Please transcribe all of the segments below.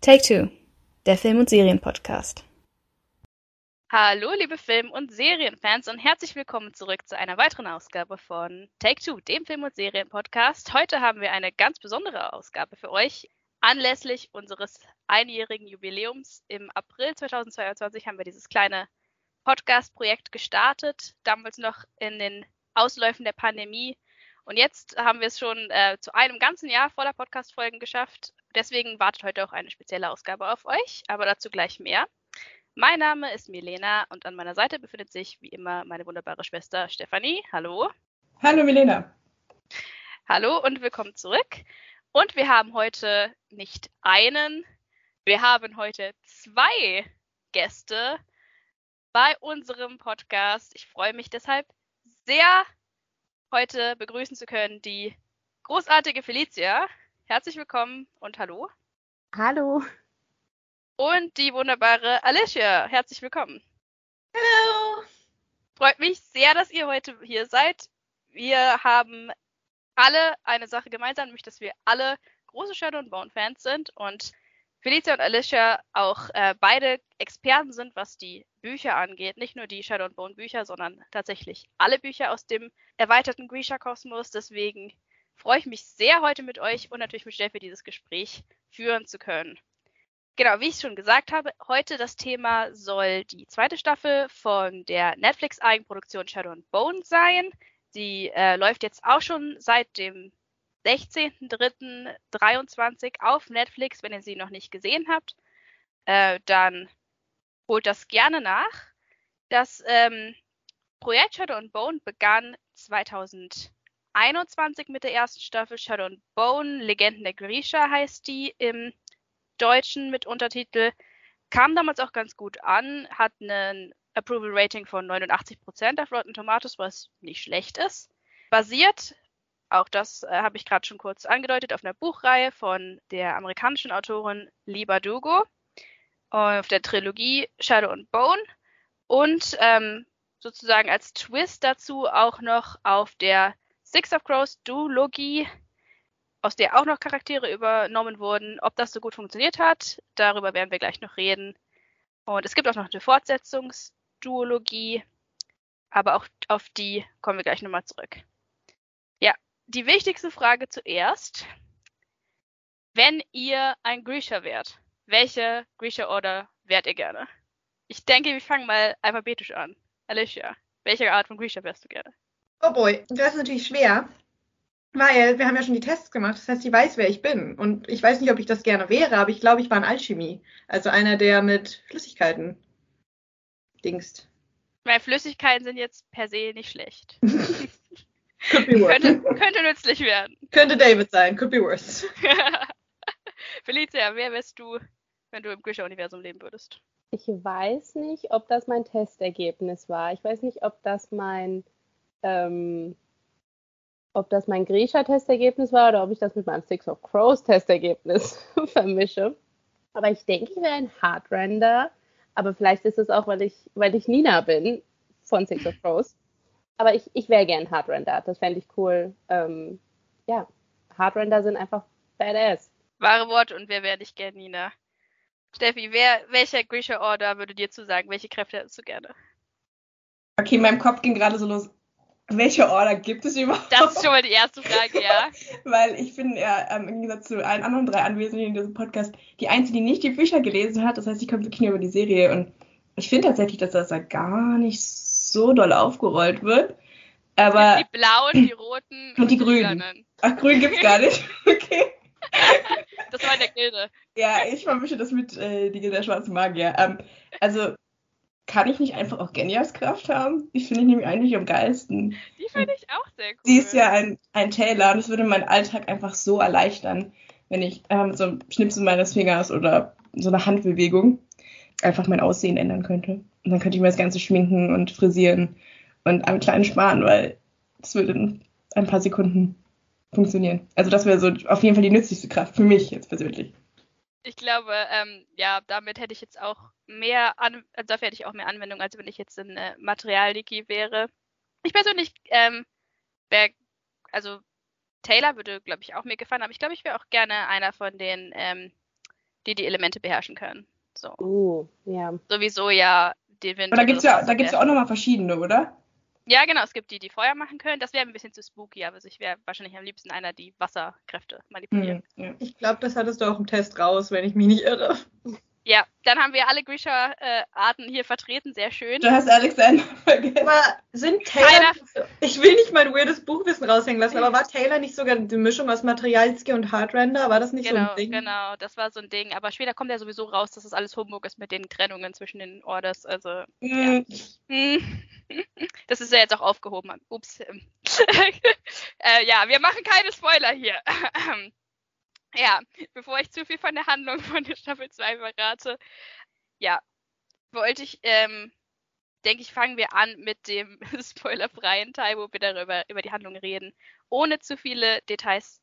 Take Two, der Film- und Serienpodcast. Hallo, liebe Film- und Serienfans und herzlich willkommen zurück zu einer weiteren Ausgabe von Take Two, dem Film- und Serienpodcast. Heute haben wir eine ganz besondere Ausgabe für euch. Anlässlich unseres einjährigen Jubiläums im April 2022 haben wir dieses kleine Podcast-Projekt gestartet, damals noch in den Ausläufen der Pandemie. Und jetzt haben wir es schon äh, zu einem ganzen Jahr voller Podcast-Folgen geschafft. Deswegen wartet heute auch eine spezielle Ausgabe auf euch, aber dazu gleich mehr. Mein Name ist Milena und an meiner Seite befindet sich wie immer meine wunderbare Schwester Stefanie. Hallo. Hallo Milena. Hallo und willkommen zurück. Und wir haben heute nicht einen, wir haben heute zwei Gäste bei unserem Podcast. Ich freue mich deshalb sehr, heute begrüßen zu können die großartige Felicia. Herzlich willkommen und hallo. Hallo. Und die wunderbare Alicia. Herzlich willkommen. Hallo. Freut mich sehr, dass ihr heute hier seid. Wir haben alle eine Sache gemeinsam, nämlich dass wir alle große Shadow and Bone Fans sind und Felicia und Alicia auch äh, beide Experten sind, was die Bücher angeht. Nicht nur die Shadow and Bone Bücher, sondern tatsächlich alle Bücher aus dem erweiterten Grisha-Kosmos. Deswegen freue ich mich sehr, heute mit euch und natürlich mit Steffi dieses Gespräch führen zu können. Genau, wie ich schon gesagt habe, heute das Thema soll die zweite Staffel von der Netflix-Eigenproduktion Shadow and Bone sein. Die äh, läuft jetzt auch schon seit dem 16.03.23 auf Netflix. Wenn ihr sie noch nicht gesehen habt, äh, dann holt das gerne nach. Das ähm, Projekt Shadow and Bone begann 2021 mit der ersten Staffel Shadow and Bone. Legenden der Grisha heißt die im Deutschen mit Untertitel. Kam damals auch ganz gut an, hat einen Approval Rating von 89% auf Rotten Tomatoes, was nicht schlecht ist. Basiert, auch das äh, habe ich gerade schon kurz angedeutet, auf einer Buchreihe von der amerikanischen Autorin Lee Bardugo, auf der Trilogie Shadow and Bone und ähm, sozusagen als Twist dazu auch noch auf der Six of Crows Duologie aus der auch noch Charaktere übernommen wurden. Ob das so gut funktioniert hat, darüber werden wir gleich noch reden. Und es gibt auch noch eine Fortsetzungsduologie, aber auch auf die kommen wir gleich nochmal zurück. Ja, die wichtigste Frage zuerst. Wenn ihr ein Grisha wärt, welche Grisha Order wärt ihr gerne? Ich denke, wir fangen mal alphabetisch an. Alicia, welche Art von Grisha wärst du gerne? Oh boy, das ist natürlich schwer. Weil wir haben ja schon die Tests gemacht, das heißt, ich weiß, wer ich bin. Und ich weiß nicht, ob ich das gerne wäre, aber ich glaube, ich war in Alchemie. Also einer, der mit Flüssigkeiten dingst. Weil Flüssigkeiten sind jetzt per se nicht schlecht. could be worse. könnte, könnte nützlich werden. Könnte David sein, could be worse. Felicia, wer wärst du, wenn du im Grisha-Universum leben würdest? Ich weiß nicht, ob das mein Testergebnis war. Ich weiß nicht, ob das mein ähm, ob das mein Grisha-Testergebnis war oder ob ich das mit meinem Six of Crows-Testergebnis vermische. Aber ich denke, ich wäre ein Hardrender. Aber vielleicht ist es auch, weil ich, weil ich Nina bin von Six of Crows. Aber ich, ich wäre gern Hardrender. Das fände ich cool. Ähm, ja, Hardrender sind einfach badass. Wahre Worte und wer wäre nicht gern Nina? Steffi, wer, welcher Grisha Order würde dir zusagen? Welche Kräfte hättest du gerne? Okay, in meinem Kopf ging gerade so los, welche Order gibt es überhaupt? Das ist schon mal die erste Frage, ja. Weil ich bin ja ähm, im Gegensatz zu allen anderen drei Anwesenden in diesem Podcast die Einzige, die nicht die Bücher gelesen hat. Das heißt, ich komme wirklich nur über die Serie. Und ich finde tatsächlich, dass das da gar nicht so doll aufgerollt wird. Aber die blauen, die roten und, und die grünen. Sternen. Ach, grün gibt's gar nicht. Okay. Das war in der Gilde. Ja, ich vermische das mit äh, die Gilde der schwarzen Magier. Ähm, also kann ich nicht einfach auch Genias Kraft haben? Die finde ich nämlich eigentlich am geilsten. Die finde ich auch sehr cool. Sie ist ja ein, ein Taylor und es würde meinen Alltag einfach so erleichtern, wenn ich ähm, so ein Schnipsen meines Fingers oder so eine Handbewegung einfach mein Aussehen ändern könnte. Und dann könnte ich mir das Ganze schminken und frisieren und am kleinen sparen, weil das würde in ein paar Sekunden funktionieren. Also das wäre so auf jeden Fall die nützlichste Kraft für mich jetzt persönlich. Ich glaube, ähm, ja, damit hätte ich jetzt auch mehr, an, also dafür hätte ich auch mehr Anwendung, als wenn ich jetzt in äh, Material-Leaky wäre. Ich persönlich ähm, wäre, also Taylor würde, glaube ich, auch mir gefallen, aber ich glaube, ich wäre auch gerne einer von den, ähm, die die Elemente beherrschen können. So. Uh, ja. Sowieso ja den Wind. Aber da gibt's ja, da gibt's ja auch nochmal verschiedene, oder? Ja, genau. Es gibt die, die Feuer machen können. Das wäre ein bisschen zu spooky, aber ich wäre wahrscheinlich am liebsten einer, die Wasserkräfte manipulieren. Hm, ja. Ich glaube, das hattest du auch im Test raus, wenn ich mich nicht irre. Dann haben wir alle Grisha-Arten hier vertreten. Sehr schön. Du hast Alexander vergessen. Aber sind Taylor. Ich will nicht mein weirdes Buchwissen raushängen lassen, aber war Taylor nicht sogar die Mischung aus Materialski und Hardrender? War das nicht genau, so ein Ding? Genau, das war so ein Ding. Aber später kommt ja sowieso raus, dass das alles Humbug ist mit den Trennungen zwischen den Orders. Also. Hm, Ja. Das ist ja jetzt auch aufgehoben. Ups. äh, ja, wir machen keine Spoiler hier. ja, bevor ich zu viel von der Handlung von der Staffel 2 verrate, ja, wollte ich, ähm, denke ich, fangen wir an mit dem spoilerfreien Teil, wo wir darüber über die Handlung reden, ohne zu viele Details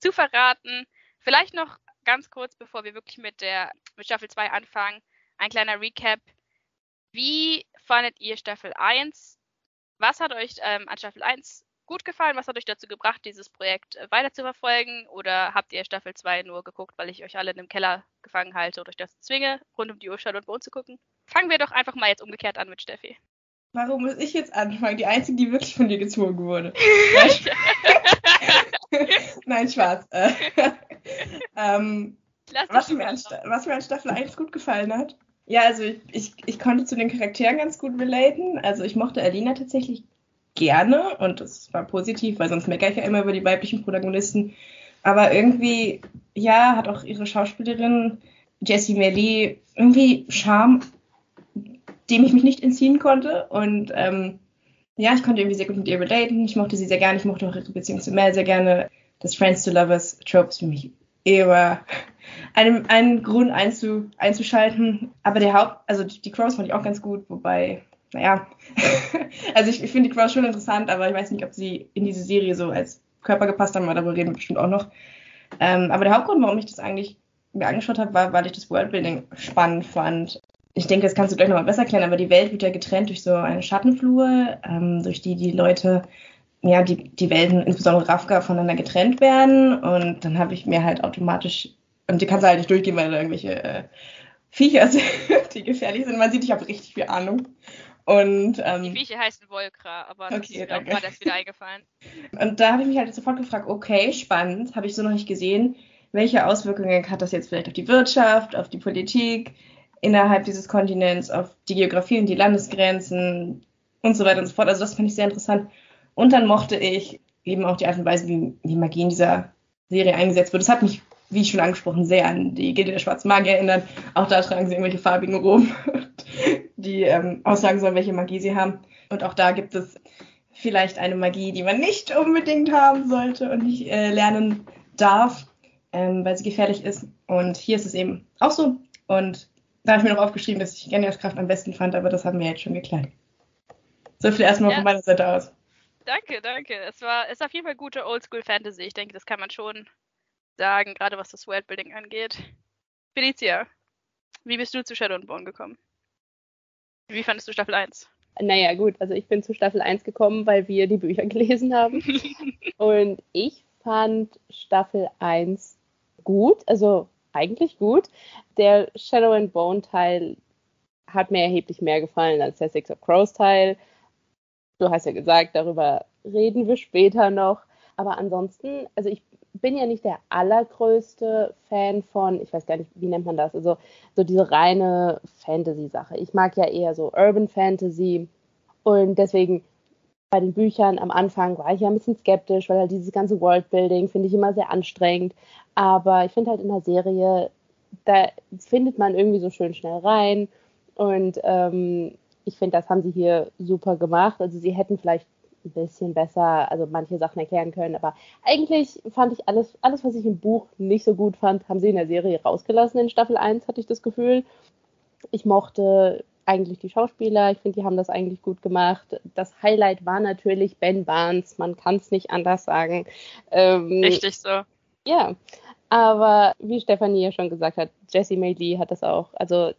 zu verraten. Vielleicht noch ganz kurz, bevor wir wirklich mit der mit Staffel 2 anfangen, ein kleiner Recap. Wie fandet ihr Staffel 1? Was hat euch ähm, an Staffel 1 gut gefallen? Was hat euch dazu gebracht, dieses Projekt äh, weiter zu verfolgen? Oder habt ihr Staffel 2 nur geguckt, weil ich euch alle in einem Keller gefangen halte und euch das zwinge, rund um die Uhrzeit und bei uns zu gucken? Fangen wir doch einfach mal jetzt umgekehrt an mit Steffi. Warum muss ich jetzt anfangen? Die Einzige, die wirklich von dir gezwungen wurde. Nein, Spaß. Äh, ähm, was, mir an, was mir an Staffel 1 gut gefallen hat. Ja, also ich, ich, ich konnte zu den Charakteren ganz gut relaten. Also ich mochte Alina tatsächlich gerne und das war positiv, weil sonst meckere ich ja immer über die weiblichen Protagonisten. Aber irgendwie, ja, hat auch ihre Schauspielerin Jessie Melly irgendwie Charme, dem ich mich nicht entziehen konnte. Und ähm, ja, ich konnte irgendwie sehr gut mit ihr relaten. Ich mochte sie sehr gerne. Ich mochte auch ihre Beziehung zu Mel sehr gerne. Das Friends to Lovers Trope ist für mich immer einen, einen Grund einzu, einzuschalten. Aber der Haupt, also die Crows fand ich auch ganz gut, wobei, naja, also ich, ich finde die Crows schon interessant, aber ich weiß nicht, ob sie in diese Serie so als Körper gepasst haben, aber darüber reden wir bestimmt auch noch. Ähm, aber der Hauptgrund, warum ich das eigentlich mir angeschaut habe, war, weil ich das Worldbuilding spannend fand. Ich denke, das kannst du gleich nochmal besser erklären, aber die Welt wird ja getrennt durch so eine Schattenflur, ähm, durch die die Leute, ja, die, die Welten, insbesondere Rafka, voneinander getrennt werden. Und dann habe ich mir halt automatisch, und die kannst du halt nicht durchgehen, weil da irgendwelche äh, Viecher sind, die gefährlich sind. Man sieht, ich habe richtig viel Ahnung. Und, Die ähm, Viecher heißen Volkra, aber das Okay, ist mir auch erst wieder eingefallen. und da habe ich mich halt sofort gefragt, okay, spannend, habe ich so noch nicht gesehen. Welche Auswirkungen hat das jetzt vielleicht auf die Wirtschaft, auf die Politik innerhalb dieses Kontinents, auf die Geografie und die Landesgrenzen und so weiter und so fort. Also das fand ich sehr interessant. Und dann mochte ich eben auch die Art und Weise, wie, wie Magie in dieser Serie eingesetzt wird. Das hat mich, wie schon angesprochen, sehr an die Gilde der Schwarzen Magier erinnert. Auch da tragen sie irgendwelche farbigen Roben, die ähm, aussagen sollen, welche Magie sie haben. Und auch da gibt es vielleicht eine Magie, die man nicht unbedingt haben sollte und nicht äh, lernen darf, ähm, weil sie gefährlich ist. Und hier ist es eben auch so. Und da habe ich mir noch aufgeschrieben, dass ich Genias Kraft am besten fand, aber das haben wir jetzt schon geklärt. So viel erstmal Ja. von meiner Seite aus. Danke, danke. Es war ist auf jeden Fall gute Oldschool Fantasy. Ich denke, das kann man schon sagen, gerade was das Worldbuilding angeht. Felicia, wie bist du zu Shadow and Bone gekommen? Wie fandest du Staffel 1? Naja, gut, also ich bin zu Staffel 1 gekommen, weil wir die Bücher gelesen haben. Und ich fand Staffel 1 gut, also eigentlich gut. Der Shadow and Bone Teil hat mir erheblich mehr gefallen als der Six of Crows Teil. Du hast ja gesagt, darüber reden wir später noch. Aber ansonsten, also ich bin ja nicht der allergrößte Fan von, ich weiß gar nicht, wie nennt man das, also so diese reine Fantasy-Sache. Ich mag ja eher so Urban Fantasy und deswegen bei den Büchern am Anfang war ich ja ein bisschen skeptisch, weil halt dieses ganze Worldbuilding finde ich immer sehr anstrengend. Aber ich finde halt in der Serie, da findet man irgendwie so schön schnell rein und ähm, ich finde, das haben sie hier super gemacht. Also sie hätten vielleicht ein bisschen besser, also manche Sachen erklären können, aber eigentlich fand ich alles, alles, was ich im Buch nicht so gut fand, haben sie in der Serie rausgelassen. In Staffel 1 hatte ich das Gefühl. Ich mochte eigentlich die Schauspieler, ich finde, die haben das eigentlich gut gemacht. Das Highlight war natürlich Ben Barnes, man kann es nicht anders sagen. Ähm, Richtig so. ja, aber wie Stefanie ja schon gesagt hat, Jessie May Lee hat das auch, also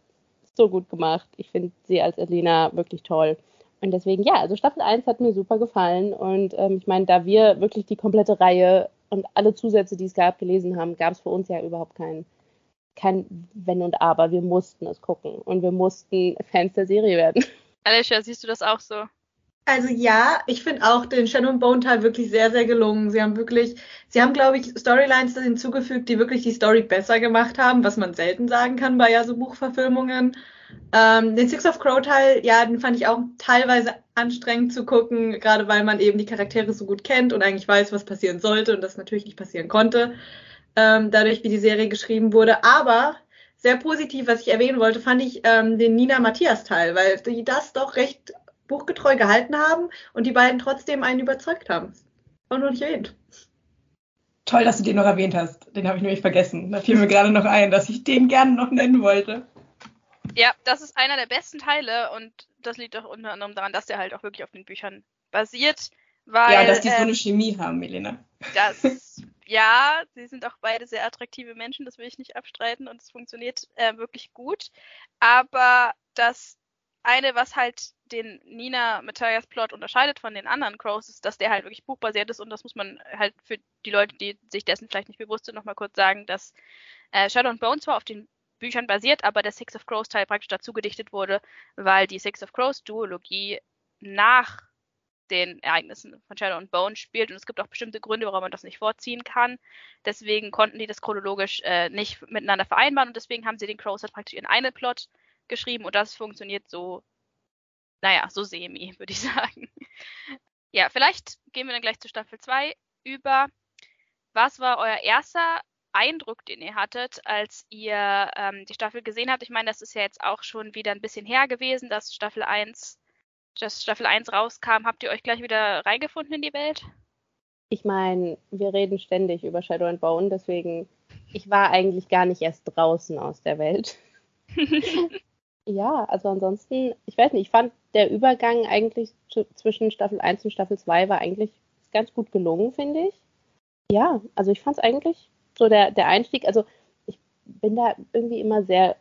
so gut gemacht. Ich finde sie als Elena wirklich toll. Und deswegen, ja, also Staffel 1 hat mir super gefallen. Und ähm, ich meine, da wir wirklich die komplette Reihe und alle Zusätze, die es gab, gelesen haben, gab es für uns ja überhaupt keinen kein Wenn und Aber. Wir mussten es gucken und wir mussten Fans der Serie werden. Alicia, siehst du das auch so? Also ja, ich finde auch den Shadow and Bone Teil wirklich sehr, sehr gelungen. Sie haben wirklich, sie haben, glaube ich, Storylines hinzugefügt, die wirklich die Story besser gemacht haben, was man selten sagen kann bei ja so Buchverfilmungen. Ähm, den Six of Crow Teil, ja, den fand ich auch teilweise anstrengend zu gucken, gerade weil man eben die Charaktere so gut kennt und eigentlich weiß, was passieren sollte und das natürlich nicht passieren konnte, ähm, dadurch, wie die Serie geschrieben wurde. Aber sehr positiv, was ich erwähnen wollte, fand ich ähm, den Nina Matthias Teil, weil die das doch recht buchgetreu gehalten haben und die beiden trotzdem einen überzeugt haben. Auch noch nicht erwähnt. Toll, dass du den noch erwähnt hast. Den habe ich nämlich vergessen. Da fiel mir gerade noch ein, dass ich den gerne noch nennen wollte. Ja, das ist einer der besten Teile und das liegt auch unter anderem daran, dass der halt auch wirklich auf den Büchern basiert. Weil, ja, dass die so ähm, eine Chemie haben, Milena. Das, ja, sie sind auch beide sehr attraktive Menschen, das will ich nicht abstreiten und es funktioniert äh, wirklich gut. Aber das eine, was halt den Nina Matthias Plot unterscheidet von den anderen Crows, ist, dass der halt wirklich buchbasiert ist und das muss man halt für die Leute, die sich dessen vielleicht nicht bewusst sind, nochmal kurz sagen, dass äh, Shadow and Bone zwar auf den Büchern basiert, aber der Six of Crows Teil praktisch dazu gedichtet wurde, weil die Six of Crows Duologie nach den Ereignissen von Shadow and Bone spielt und es gibt auch bestimmte Gründe, warum man das nicht vorziehen kann. Deswegen konnten die das chronologisch äh, nicht miteinander vereinbaren und deswegen haben sie den Crows halt praktisch in einen Plot geschrieben und das funktioniert so, naja, so semi, würde ich sagen. Ja, vielleicht gehen wir dann gleich zu Staffel 2 über. Was war euer erster Eindruck, den ihr hattet, als ihr ähm, die Staffel gesehen habt? Ich meine, das ist ja jetzt auch schon wieder ein bisschen her gewesen, dass Staffel 1, dass Staffel 1 rauskam. Habt ihr euch gleich wieder reingefunden in die Welt? Ich meine, wir reden ständig über Shadow and Bone, deswegen, ich war eigentlich gar nicht erst draußen aus der Welt. ja, also ansonsten, ich weiß nicht, ich fand der Übergang eigentlich zwischen Staffel 1 und Staffel 2 war eigentlich ganz gut gelungen, finde ich. Ja, also ich fand es eigentlich so der, der Einstieg, also ich bin da irgendwie immer sehr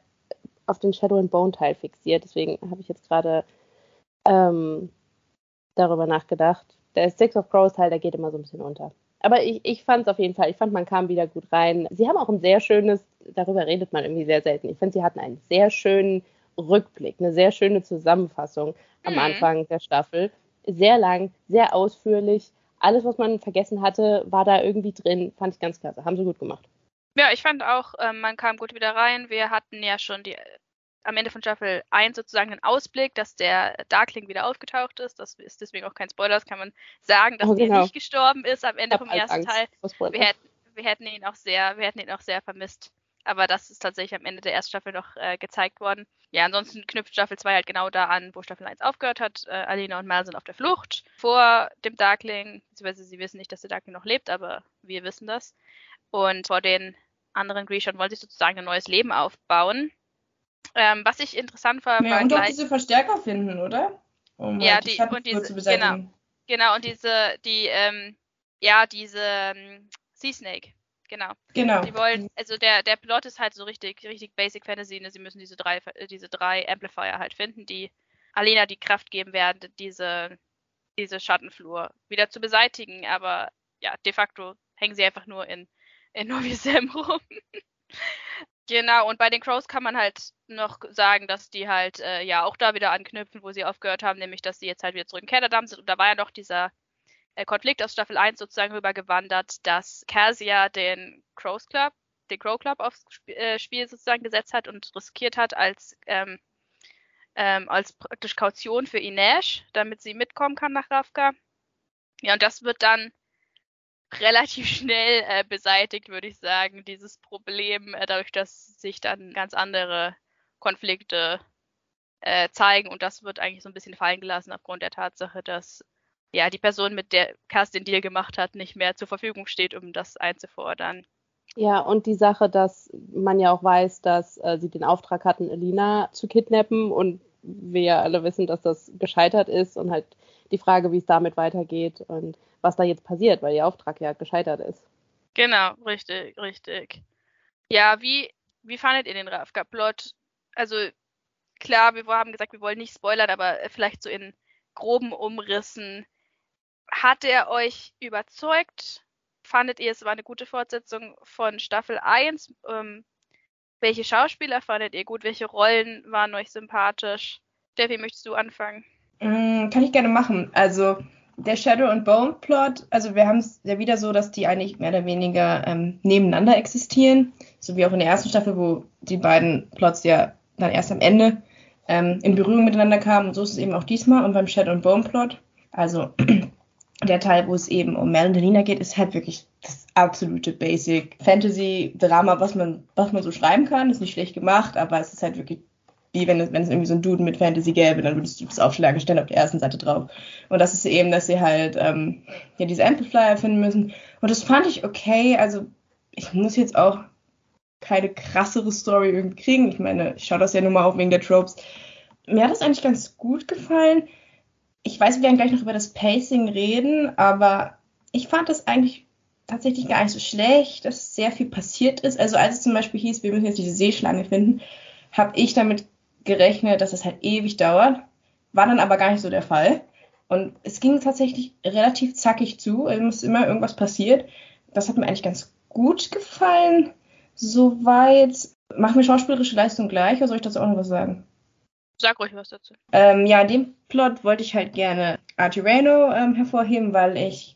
auf den Shadow and Bone Teil fixiert, deswegen habe ich jetzt gerade ähm, darüber nachgedacht. Der Six of Crows Teil, der geht immer so ein bisschen unter. Aber ich, ich fand es auf jeden Fall, ich fand, man kam wieder gut rein. Sie haben auch ein sehr schönes, darüber redet man irgendwie sehr selten. Ich finde, sie hatten einen sehr schönen Rückblick, eine sehr schöne Zusammenfassung am Mhm. Anfang der Staffel. Sehr lang, sehr ausführlich. Alles, was man vergessen hatte, war da irgendwie drin. Fand ich ganz klasse. Haben sie gut gemacht. Ja, ich fand auch, ähm, man kam gut wieder rein. Wir hatten ja schon die, am Ende von Staffel 1 sozusagen einen Ausblick, dass der Darkling wieder aufgetaucht ist. Das ist deswegen auch kein Spoiler, das kann man sagen, dass Oh, der genau. nicht gestorben ist am Ende vom ersten Angst Teil. Wir hätten, wir hätten ihn auch sehr, wir hätten ihn auch sehr vermisst. Aber das ist tatsächlich am Ende der ersten Staffel noch äh, gezeigt worden. Ja, ansonsten knüpft Staffel 2 halt genau da an, wo Staffel 1 aufgehört hat. Äh, Alina und Mal sind auf der Flucht vor dem Darkling, beziehungsweise sie wissen nicht, dass der Darkling noch lebt, aber wir wissen das. Und vor den anderen Grishon wollen sich sozusagen ein neues Leben aufbauen. Ähm, was ich interessant war, Ja, war und auch gleich, diese Verstärker finden, oder? Um Ja, halt die- Schattenflur und diese- beseitigen. genau, und diese, die, ähm, ja, diese ähm, Sea Snake, genau. Genau. Die wollen, also der, der Plot ist halt so richtig, richtig Basic Fantasy. Ne? Sie müssen diese drei, diese drei Amplifier halt finden, die Alena die Kraft geben werden, diese, diese Schattenflur wieder zu beseitigen. Aber ja, de facto hängen sie einfach nur in, in Novi Sam rum. genau, und bei den Crows kann man halt noch sagen, dass die halt äh, ja auch da wieder anknüpfen, wo sie aufgehört haben, nämlich dass sie jetzt halt wieder zurück in Canada sind. Und da war ja noch dieser Konflikt aus Staffel 1 sozusagen rübergewandert, dass Casia den Crows Club, den Crow Club aufs äh, Spiel sozusagen gesetzt hat und riskiert hat als, ähm, ähm, als praktisch Kaution für Inesh, damit sie mitkommen kann nach Ravka. Ja, und das wird dann relativ schnell äh, beseitigt, würde ich sagen, dieses Problem, äh, dadurch, dass sich dann ganz andere Konflikte äh, zeigen und das wird eigentlich so ein bisschen fallen gelassen aufgrund der Tatsache, dass ja, die Person, mit der Cass den Deal gemacht hat, nicht mehr zur Verfügung steht, um das einzufordern. Ja, und die Sache, dass man ja auch weiß, dass äh, sie den Auftrag hatten, Elina zu kidnappen und wir ja alle wissen, dass das gescheitert ist und halt die Frage, wie es damit weitergeht und was da jetzt passiert, weil ihr Auftrag ja gescheitert ist. Genau, richtig, richtig. Ja, wie, wie fandet ihr den Ravka-Plot? Also, klar, wir haben gesagt, wir wollen nicht spoilern, aber äh, vielleicht so in groben Umrissen. Hat er euch überzeugt? Fandet ihr, es war eine gute Fortsetzung von Staffel 1? Ähm, Welche Schauspieler fandet ihr gut? Welche Rollen waren euch sympathisch? Steffi, möchtest du anfangen? Mm, kann ich gerne machen. Also der Shadow and Bone Plot, also wir haben es ja wieder so, dass die eigentlich mehr oder weniger ähm, nebeneinander existieren, so wie auch in der ersten Staffel, wo die beiden Plots ja dann erst am Ende ähm, in Berührung miteinander kamen. Und so ist es eben auch diesmal. Und beim Shadow and Bone Plot, also der Teil, wo es eben um Mel und Delina geht, ist halt wirklich das absolute Basic Fantasy Drama, was man, was man so schreiben kann. Ist nicht schlecht gemacht, aber es ist halt wirklich wie wenn es, wenn es irgendwie so ein Duden mit Fantasy gäbe, dann würdest du das Aufschlagen stellen auf der ersten Seite drauf. Und das ist eben, dass sie halt ähm, ja diese Amplifier finden müssen. Und das fand ich okay. Also ich muss jetzt auch keine krassere Story irgendwie kriegen. Ich meine, ich schaue das ja nur mal auf wegen der Tropes. Mir hat das eigentlich ganz gut gefallen. Ich weiß, wir werden gleich noch über das Pacing reden, aber ich fand das eigentlich tatsächlich gar nicht so schlecht, dass sehr viel passiert ist. Also als es zum Beispiel hieß, wir müssen jetzt diese Seeschlange finden, habe ich damit gerechnet, dass es halt ewig dauert. War dann aber gar nicht so der Fall. Und es ging tatsächlich relativ zackig zu. Es ist immer irgendwas passiert. Das hat mir eigentlich ganz gut gefallen. Soweit. Machen wir schauspielerische Leistung gleich oder soll ich dazu auch noch was sagen? Sag ruhig was dazu. Ähm, ja, in dem Plot wollte ich halt gerne Archie Reno ähm, hervorheben, weil ich,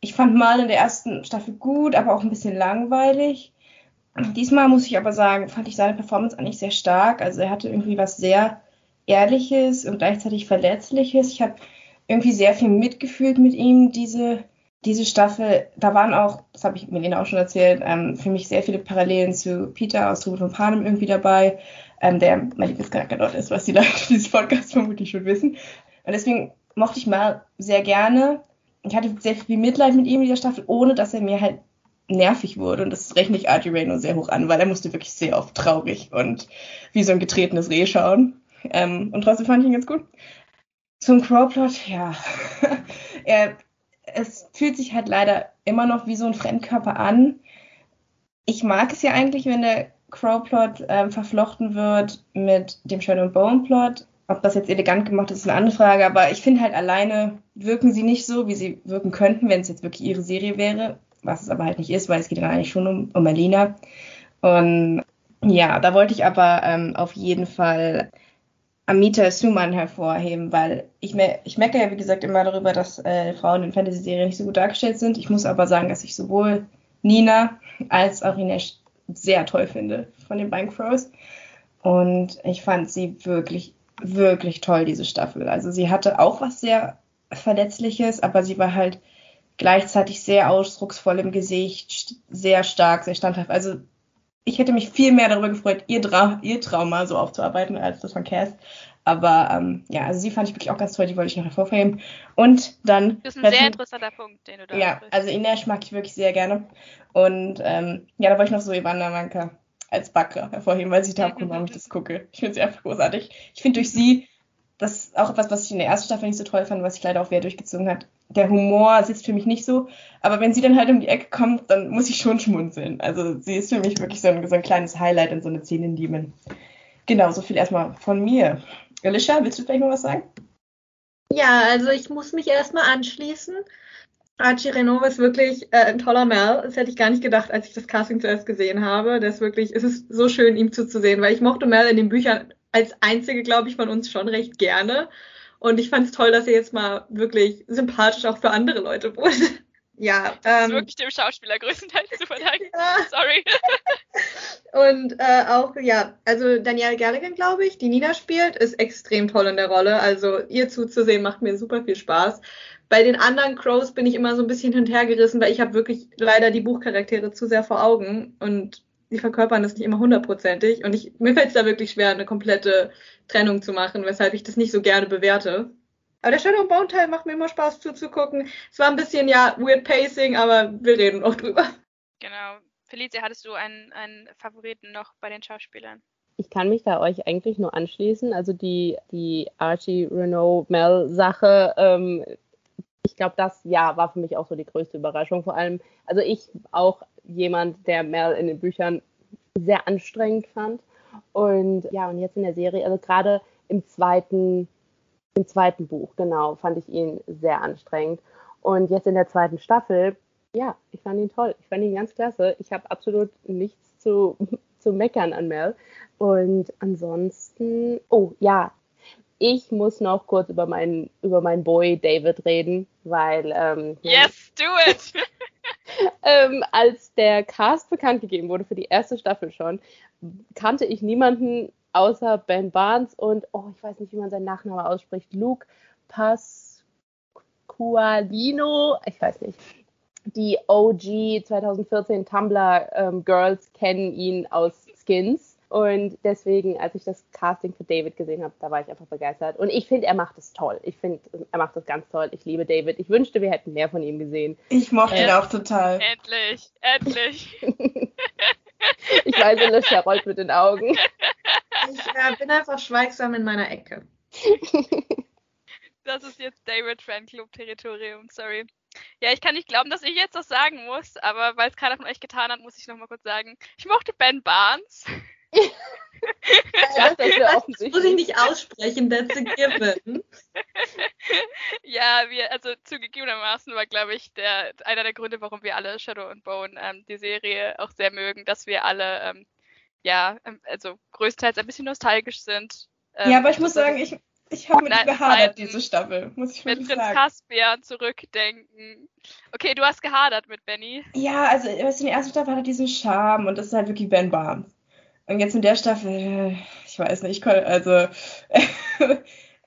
ich fand mal in der ersten Staffel gut, aber auch ein bisschen langweilig. Diesmal muss ich aber sagen, fand ich seine Performance eigentlich sehr stark. Also er hatte irgendwie was sehr Ehrliches und gleichzeitig Verletzliches. Ich habe irgendwie sehr viel mitgefühlt mit ihm, diese, diese Staffel. Da waren auch, das habe ich Melina auch schon erzählt, ähm, für mich sehr viele Parallelen zu Peter aus Tribut von Panem irgendwie dabei, ähm, der mein Lieblingscharakter dort ist, was die Leute dieses Podcast vermutlich schon wissen. Und deswegen mochte ich mal sehr gerne. Ich hatte sehr viel Mitleid mit ihm in dieser Staffel, ohne dass er mir halt nervig wurde. Und das rechne ich Archie Reno sehr hoch an, weil er musste wirklich sehr oft traurig und wie so ein getretenes Reh schauen. Ähm, und trotzdem fand ich ihn ganz gut. Zum Crowplot, ja. er, es fühlt sich halt leider immer noch wie so ein Fremdkörper an. Ich mag es ja eigentlich, wenn der Crowplot ähm, verflochten wird mit dem Shadow and Bone Plot. Ob das jetzt elegant gemacht ist, ist eine andere Frage, aber ich finde halt alleine wirken sie nicht so, wie sie wirken könnten, wenn es jetzt wirklich ihre Serie wäre was es aber halt nicht ist, weil es geht dann eigentlich schon um, um Alina. Und ja, da wollte ich aber ähm, auf jeden Fall Amita Suman hervorheben, weil ich, me ich meckere ja, wie gesagt, immer darüber, dass äh, Frauen in Fantasy-Serien nicht so gut dargestellt sind. Ich muss aber sagen, dass ich sowohl Nina als auch Ines sehr toll finde von den Bank Crows. Und ich fand sie wirklich, wirklich toll, diese Staffel. Also sie hatte auch was sehr Verletzliches, aber sie war halt gleichzeitig sehr ausdrucksvoll im Gesicht, sehr stark, sehr standhaft. Also ich hätte mich viel mehr darüber gefreut, ihr, Dra ihr Trauma so aufzuarbeiten, als das von Cass. Aber ähm, ja, also sie fand ich wirklich auch ganz toll, die wollte ich noch hervorheben. Und dann. Das ist ein sehr interessanter Punkt, den du da Ja, also Ines mag ich wirklich sehr gerne. Und ähm, ja, da wollte ich noch so Ivana Manka als Bakra hervorheben, weil sie da auch warum ich das gucke. Ich finde sie einfach großartig. Ich finde durch sie, das ist auch etwas, was ich in der ersten Staffel nicht so toll fand, was sich leider auch wieder durchgezogen hat, der Humor sitzt für mich nicht so. Aber wenn sie dann halt um die Ecke kommt, dann muss ich schon schmunzeln. Also sie ist für mich wirklich so ein, so ein kleines Highlight in so eine Szene in Demon. Genau, so viel erstmal von mir. Alicia, willst du vielleicht noch was sagen? Ja, also ich muss mich erstmal anschließen. Archie Renault ist wirklich äh, ein toller Mel. Das hätte ich gar nicht gedacht, als ich das Casting zuerst gesehen habe. Der ist wirklich, es ist so schön, ihm zuzusehen, weil ich mochte Mel in den Büchern als einzige, glaube ich, von uns schon recht gerne. Und ich fand es toll, dass er jetzt mal wirklich sympathisch auch für andere Leute wurde. Ja, das ähm, ist wirklich dem Schauspieler größtenteils zu verdanken. Ja. Sorry. Und äh, auch, ja, also Danielle Gallagher, glaube ich, die Nina spielt, ist extrem toll in der Rolle. Also ihr zuzusehen macht mir super viel Spaß. Bei den anderen Crows bin ich immer so ein bisschen hinterhergerissen, weil ich habe wirklich leider die Buchcharaktere zu sehr vor Augen und die verkörpern das nicht immer hundertprozentig. Und ich, mir fällt es da wirklich schwer, eine komplette Trennung zu machen, weshalb ich das nicht so gerne bewerte. Aber der Shadow Bone Teil macht mir immer Spaß zuzugucken. Es war ein bisschen, ja, weird Pacing, aber wir reden auch drüber. Genau. Felicia, hattest du einen, einen Favoriten noch bei den Schauspielern? Ich kann mich da euch eigentlich nur anschließen. Also die, die Archie Renault Mel Sache, ähm, ich glaube, das ja war für mich auch so die größte Überraschung. Vor allem, also ich auch jemand, der Mel in den Büchern sehr anstrengend fand. Und ja, und jetzt in der Serie, also gerade im zweiten, im zweiten Buch, genau, fand ich ihn sehr anstrengend. Und jetzt in der zweiten Staffel, ja, ich fand ihn toll. Ich fand ihn ganz klasse. Ich habe absolut nichts zu, zu meckern an Mel. Und ansonsten, oh ja, ich muss noch kurz über meinen, über meinen Boy David reden, weil ähm, Yes, do it! ähm, als der Cast bekannt gegeben wurde für die erste Staffel schon, kannte ich niemanden außer Ben Barnes und, oh, ich weiß nicht, wie man seinen Nachnamen ausspricht, Luke Pasqualino, ich weiß nicht. Die OG 2014 Tumblr ähm, Girls kennen ihn aus Skins. Und deswegen, als ich das Casting für David gesehen habe, da war ich einfach begeistert. Und ich finde, er macht es toll. Ich finde, er macht es ganz toll. Ich liebe David. Ich wünschte, wir hätten mehr von ihm gesehen. Ich mochte ihn auch total. Endlich, endlich. ich weiß, Alicia rollt mit den Augen. Ich äh, bin einfach schweigsam in meiner Ecke. Das ist jetzt David Fanclub Territorium, sorry. Ja, ich kann nicht glauben, dass ich jetzt das sagen muss, aber weil es keiner von euch getan hat, muss ich nochmal kurz sagen. Ich mochte Ben Barnes. Ja, das, das muss ich nicht aussprechen, that's a given. ja, wir, also zugegebenermaßen war, glaube ich, der, einer der Gründe, warum wir alle Shadow and Bone ähm, die Serie auch sehr mögen, dass wir alle, ähm, ja, ähm, also größtenteils ein bisschen nostalgisch sind. Ähm, ja, aber ich muss sagen, ich, ich habe mit ihm gehadert, diese Staffel, muss ich mit Prinz sagen. Caspian zurückdenken. Okay, du hast gehadert mit Benny. Ja, also weißt du, in der ersten Staffel hat er diesen Charme und das ist halt wirklich Ben Barnes. Und jetzt in der Staffel, ich weiß nicht, ich konnte, also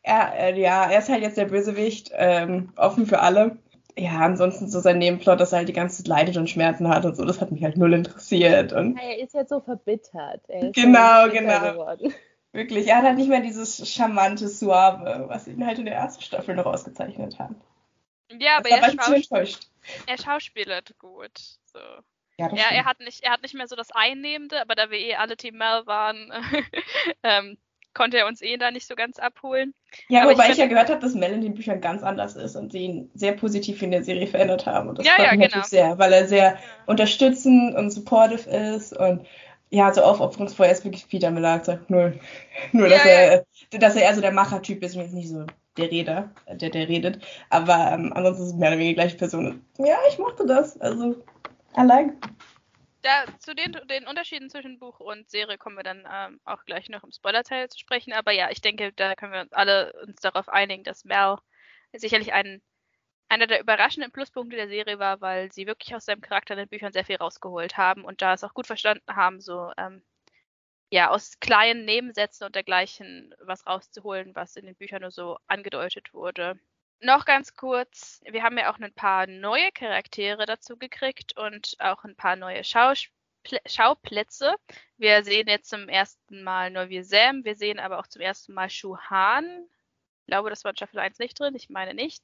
er, äh, ja, er ist halt jetzt der Bösewicht, ähm, offen für alle. Ja, ansonsten so sein Nebenplot, dass er halt die ganze Zeit leidet und Schmerzen hat und so, das hat mich halt null interessiert. Und er ist jetzt so verbittert. genau, genau. Geworden. Wirklich, er hat halt nicht mehr dieses charmante Suave, was ihn halt in der ersten Staffel noch ausgezeichnet hat. Ja, aber er, schaus er schauspielert gut. So. Ja, ja er, hat nicht, er hat nicht mehr so das Einnehmende, aber da wir eh alle Team Mel waren, ähm, konnte er uns eh da nicht so ganz abholen. Ja, aber wobei ich, ich ja gehört habe, dass Mel in den Büchern ganz anders ist und sie ihn sehr positiv in der Serie verändert haben. Und das ja, freut ja, mich genau. natürlich sehr, weil er sehr ja. unterstützend und supportive ist und ja, so aufopferungsvoll, er ist wirklich Peter Miller sagt null. Nur, dass er, dass er eher so der Machertyp ist und jetzt nicht so der Reder, der, der redet. Aber ähm, ansonsten ist es mehr oder weniger die gleiche Person. Ja, ich mochte das. Also Allein. Da, zu den, den Unterschieden zwischen Buch und Serie kommen wir dann ähm, auch gleich noch im Spoiler-Teil zu sprechen. Aber ja, ich denke, da können wir alle uns darauf einigen, dass Mel sicherlich ein, einer der überraschenden Pluspunkte der Serie war, weil sie wirklich aus seinem Charakter in den Büchern sehr viel rausgeholt haben und da es auch gut verstanden haben, so ähm, ja, aus kleinen Nebensätzen und dergleichen was rauszuholen, was in den Büchern nur so angedeutet wurde noch ganz kurz, wir haben ja auch ein paar neue Charaktere dazu gekriegt und auch ein paar neue Schauspl Schauplätze. Wir sehen jetzt zum ersten Mal Novi Sam, wir sehen aber auch zum ersten Mal Shu Han. Ich glaube, das war in Staffel 1 nicht drin, ich meine nicht.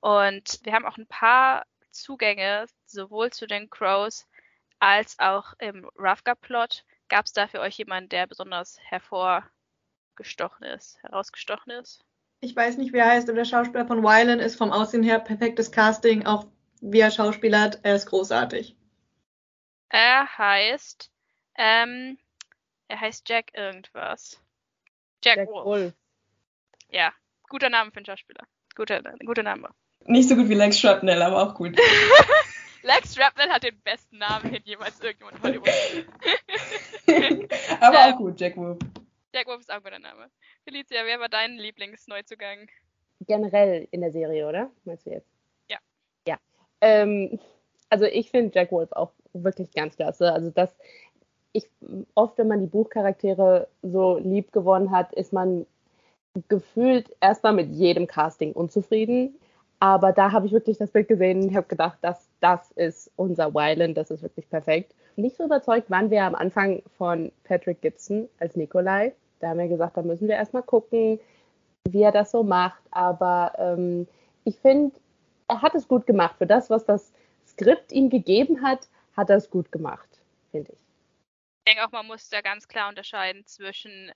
Und wir haben auch ein paar Zugänge, sowohl zu den Crows als auch im Ravka-Plot. Gab es da für euch jemanden, der besonders hervorgestochen ist, herausgestochen ist? Ich weiß nicht, wie er heißt, aber der Schauspieler von Wylan ist vom Aussehen her perfektes Casting, auch wie er schauspielert, er ist großartig. Er heißt, ähm, er heißt Jack irgendwas. Jack, Jack Wolf. Wolf. Ja, guter Name für einen Schauspieler. Guter, guter Name. Nicht so gut wie Lex Shrapnel, aber auch gut. Lex Shrapnel hat den besten Namen, den jemals irgendjemand in Hollywood. aber auch gut, Jack Wolf. Jack Wolf ist auch ein guter Name. Felicia, wer war dein Lieblingsneuzugang? Generell in der Serie, oder? Meinst du jetzt? Ja. Ja. Ähm, also ich finde Jack Wolf auch wirklich ganz klasse. Also das, ich, oft, wenn man die Buchcharaktere so lieb gewonnen hat, ist man gefühlt erstmal mit jedem Casting unzufrieden. Aber da habe ich wirklich das Bild gesehen und habe gedacht, dass das ist unser Wyland, das ist wirklich perfekt. Nicht so überzeugt waren wir am Anfang von Patrick Gibson als Nikolai. Da haben wir gesagt, da müssen wir erstmal gucken, wie er das so macht. Aber ähm, ich finde, er hat es gut gemacht. Für das, was das Skript ihm gegeben hat, hat er es gut gemacht, finde ich. Ich denke auch, man muss da ganz klar unterscheiden zwischen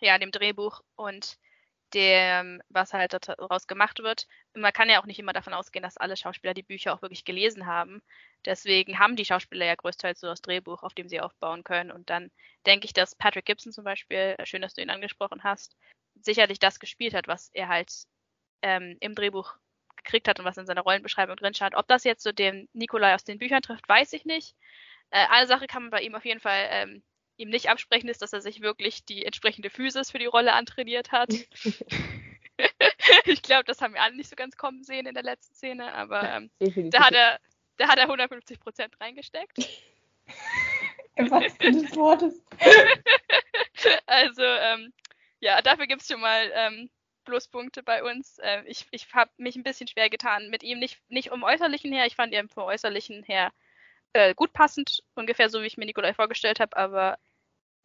ja, dem Drehbuch und dem, was halt daraus gemacht wird. Man kann ja auch nicht immer davon ausgehen, dass alle Schauspieler die Bücher auch wirklich gelesen haben. Deswegen haben die Schauspieler ja größtenteils so das Drehbuch, auf dem sie aufbauen können. Und dann denke ich, dass Patrick Gibson zum Beispiel, äh, schön, dass du ihn angesprochen hast, sicherlich das gespielt hat, was er halt ähm, im Drehbuch gekriegt hat und was in seiner Rollenbeschreibung drin stand. Ob das jetzt so den Nikolai aus den Büchern trifft, weiß ich nicht. Äh, eine Sache kann man bei ihm auf jeden Fall ähm, ihm nicht absprechen ist, dass er sich wirklich die entsprechende Physis für die Rolle antrainiert hat. ich glaube, das haben wir alle nicht so ganz kommen sehen in der letzten Szene, aber ähm, da hat er, da hat er 150 Prozent reingesteckt. Im wahrsten des Wortes. also, ähm, ja, dafür gibt es schon mal ähm, Pluspunkte bei uns. Äh, ich ich habe mich ein bisschen schwer getan mit ihm, nicht, nicht um Äußerlichen her, ich fand ihn vom Äußerlichen her äh, gut passend, ungefähr so, wie ich mir Nikolai vorgestellt habe, aber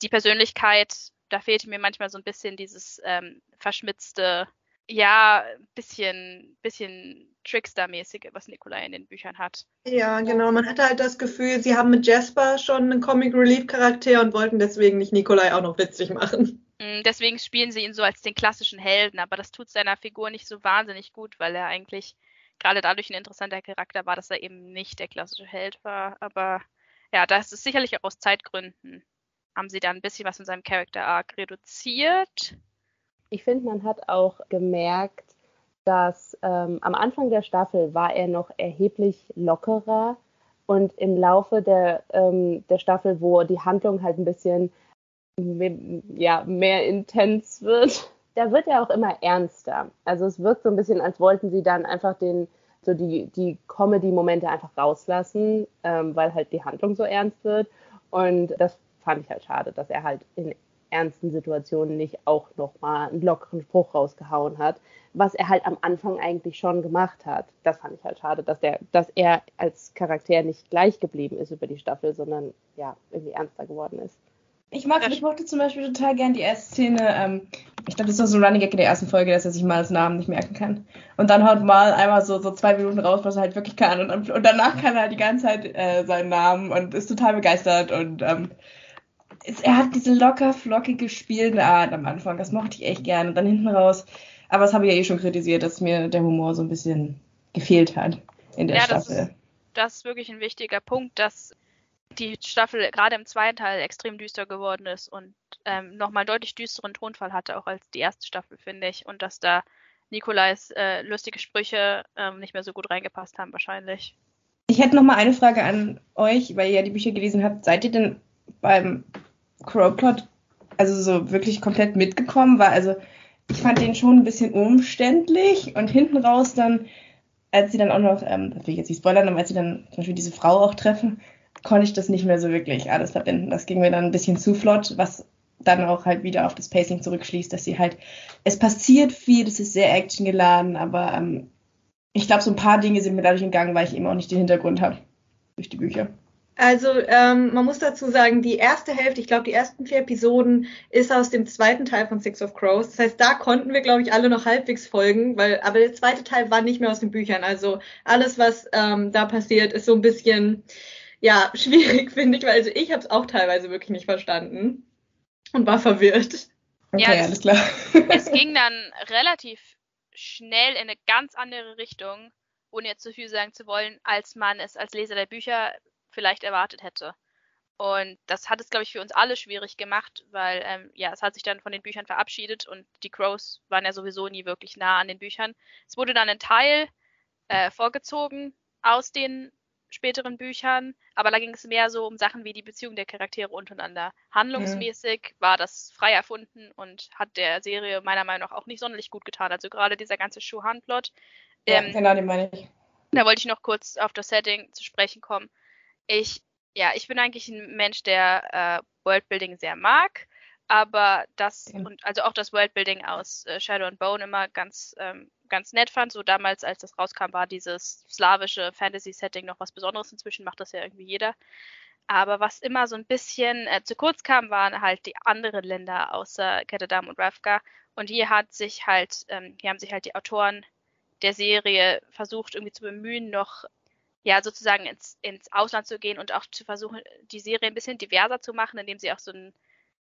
die Persönlichkeit, da fehlte mir manchmal so ein bisschen dieses ähm, verschmitzte, ja, bisschen, bisschen Trickster-mäßige, was Nikolai in den Büchern hat. Ja, genau. Man hatte halt das Gefühl, sie haben mit Jasper schon einen Comic Relief Charakter und wollten deswegen nicht Nikolai auch noch witzig machen. Mm, deswegen spielen sie ihn so als den klassischen Helden, aber das tut seiner Figur nicht so wahnsinnig gut, weil er eigentlich gerade dadurch ein interessanter Charakter war, dass er eben nicht der klassische Held war. Aber ja, das ist sicherlich auch aus Zeitgründen. Haben sie da ein bisschen was in seinem Character Arc reduziert? Ich finde, man hat auch gemerkt, dass ähm, am Anfang der Staffel war er noch erheblich lockerer und im Laufe der, ähm, der Staffel, wo die Handlung halt ein bisschen mehr, ja, mehr intens wird, da wird er auch immer ernster. Also es wirkt so ein bisschen, als wollten sie dann einfach den, so die, die Comedy-Momente einfach rauslassen, ähm, weil halt die Handlung so ernst wird. Und das fand ich halt schade, dass er halt in ernsten Situationen nicht auch nochmal einen lockeren Spruch rausgehauen hat, was er halt am Anfang eigentlich schon gemacht hat. Das fand ich halt schade, dass, der, dass er als Charakter nicht gleich geblieben ist über die Staffel, sondern ja, irgendwie ernster geworden ist. Ich mag, ich mochte zum Beispiel total gern die erste Szene. Ähm, ich glaube, das ist noch so ein Running Gag in der ersten Folge, dass er sich mal als Namen nicht merken kann. Und dann haut mal einmal so, so zwei Minuten raus, was er halt wirklich kann. Und, und danach kann er halt die ganze Zeit äh, seinen Namen und ist total begeistert. Und ähm, er hat diese locker, flockige, spielende Art am Anfang. Das mochte ich echt gern. Und dann hinten raus. Aber das habe ich ja eh schon kritisiert, dass mir der Humor so ein bisschen gefehlt hat in der ja, Staffel. Das ist, das ist wirklich ein wichtiger Punkt, dass die Staffel gerade im zweiten Teil extrem düster geworden ist und ähm, nochmal deutlich düsteren Tonfall hatte, auch als die erste Staffel, finde ich. Und dass da Nikolais äh, lustige Sprüche ähm, nicht mehr so gut reingepasst haben, wahrscheinlich. Ich hätte noch mal eine Frage an euch, weil ihr ja die Bücher gelesen habt. Seid ihr denn beim Crowplot also so wirklich komplett mitgekommen? Weil also ich fand den schon ein bisschen umständlich und hinten raus dann, als sie dann auch noch, ähm, das will ich jetzt nicht spoilern, aber als sie dann zum Beispiel diese Frau auch treffen, konnte ich das nicht mehr so wirklich alles verbinden. Das ging mir dann ein bisschen zu flott, was dann auch halt wieder auf das Pacing zurückschließt, dass sie halt, es passiert viel, es ist sehr actiongeladen, aber ähm, ich glaube, so ein paar Dinge sind mir dadurch entgangen, weil ich eben auch nicht den Hintergrund habe durch die Bücher. Also ähm, man muss dazu sagen, die erste Hälfte, ich glaube die ersten vier Episoden, ist aus dem zweiten Teil von Six of Crows. Das heißt, da konnten wir, glaube ich, alle noch halbwegs folgen, weil aber der zweite Teil war nicht mehr aus den Büchern. Also alles, was ähm, da passiert, ist so ein bisschen ja, schwierig, finde ich, weil also ich habe es auch teilweise wirklich nicht verstanden und war verwirrt. Okay, ja, alles klar. es ging dann relativ schnell in eine ganz andere Richtung, ohne jetzt zu viel sagen zu wollen, als man es als Leser der Bücher vielleicht erwartet hätte. Und das hat es, glaube ich, für uns alle schwierig gemacht, weil ähm, ja, es hat sich dann von den Büchern verabschiedet und die Crows waren ja sowieso nie wirklich nah an den Büchern. Es wurde dann ein Teil äh, vorgezogen aus den späteren Büchern, aber da ging es mehr so um Sachen wie die Beziehung der Charaktere untereinander. Handlungsmäßig mhm. war das frei erfunden und hat der Serie meiner Meinung nach auch nicht sonderlich gut getan. Also gerade dieser ganze Schuhan-Plot. Ähm, ja, genau, den meine ich. Da wollte ich noch kurz auf das Setting zu sprechen kommen. Ich, ja, ich bin eigentlich ein Mensch, der äh, Worldbuilding sehr mag aber das ja. und also auch das Worldbuilding aus äh, Shadow and Bone immer ganz ähm, ganz nett fand. So damals, als das rauskam, war dieses slawische Fantasy-Setting noch was Besonderes. Inzwischen macht das ja irgendwie jeder. Aber was immer so ein bisschen äh, zu kurz kam, waren halt die anderen Länder außer Ketterdam und Ravka. Und hier hat sich halt, ähm, hier haben sich halt die Autoren der Serie versucht, irgendwie zu bemühen, noch ja sozusagen ins, ins Ausland zu gehen und auch zu versuchen, die Serie ein bisschen diverser zu machen, indem sie auch so einen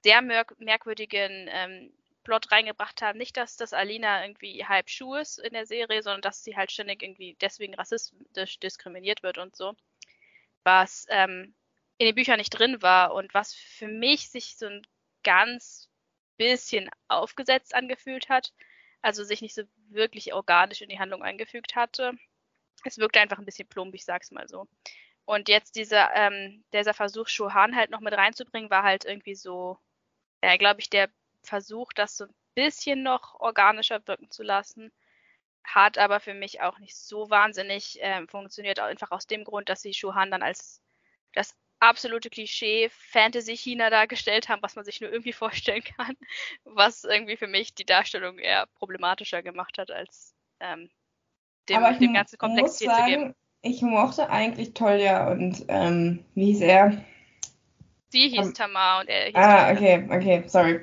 sehr merk merkwürdigen ähm, Plot reingebracht haben. Nicht, dass das Alina irgendwie halb Schuh ist in der Serie, sondern dass sie halt ständig irgendwie deswegen rassistisch diskriminiert wird und so. Was ähm, in den Büchern nicht drin war und was für mich sich so ein ganz bisschen aufgesetzt angefühlt hat. Also sich nicht so wirklich organisch in die Handlung eingefügt hatte. Es wirkte einfach ein bisschen plump, ich sag's mal so. Und jetzt dieser, ähm, dieser Versuch, Shuhan halt noch mit reinzubringen, war halt irgendwie so, ja, glaube ich, der Versuch, das so ein bisschen noch organischer wirken zu lassen. Hat aber für mich auch nicht so wahnsinnig äh, funktioniert, einfach aus dem Grund, dass sie Shuhan dann als das absolute Klischee Fantasy-China dargestellt haben, was man sich nur irgendwie vorstellen kann, was irgendwie für mich die Darstellung eher problematischer gemacht hat, als ähm, dem, dem ganzen Komplexität zu geben. Ich mochte eigentlich Tolja und ähm, wie hieß er? Sie hieß um, Tamar und er hieß Ah, okay, okay, sorry.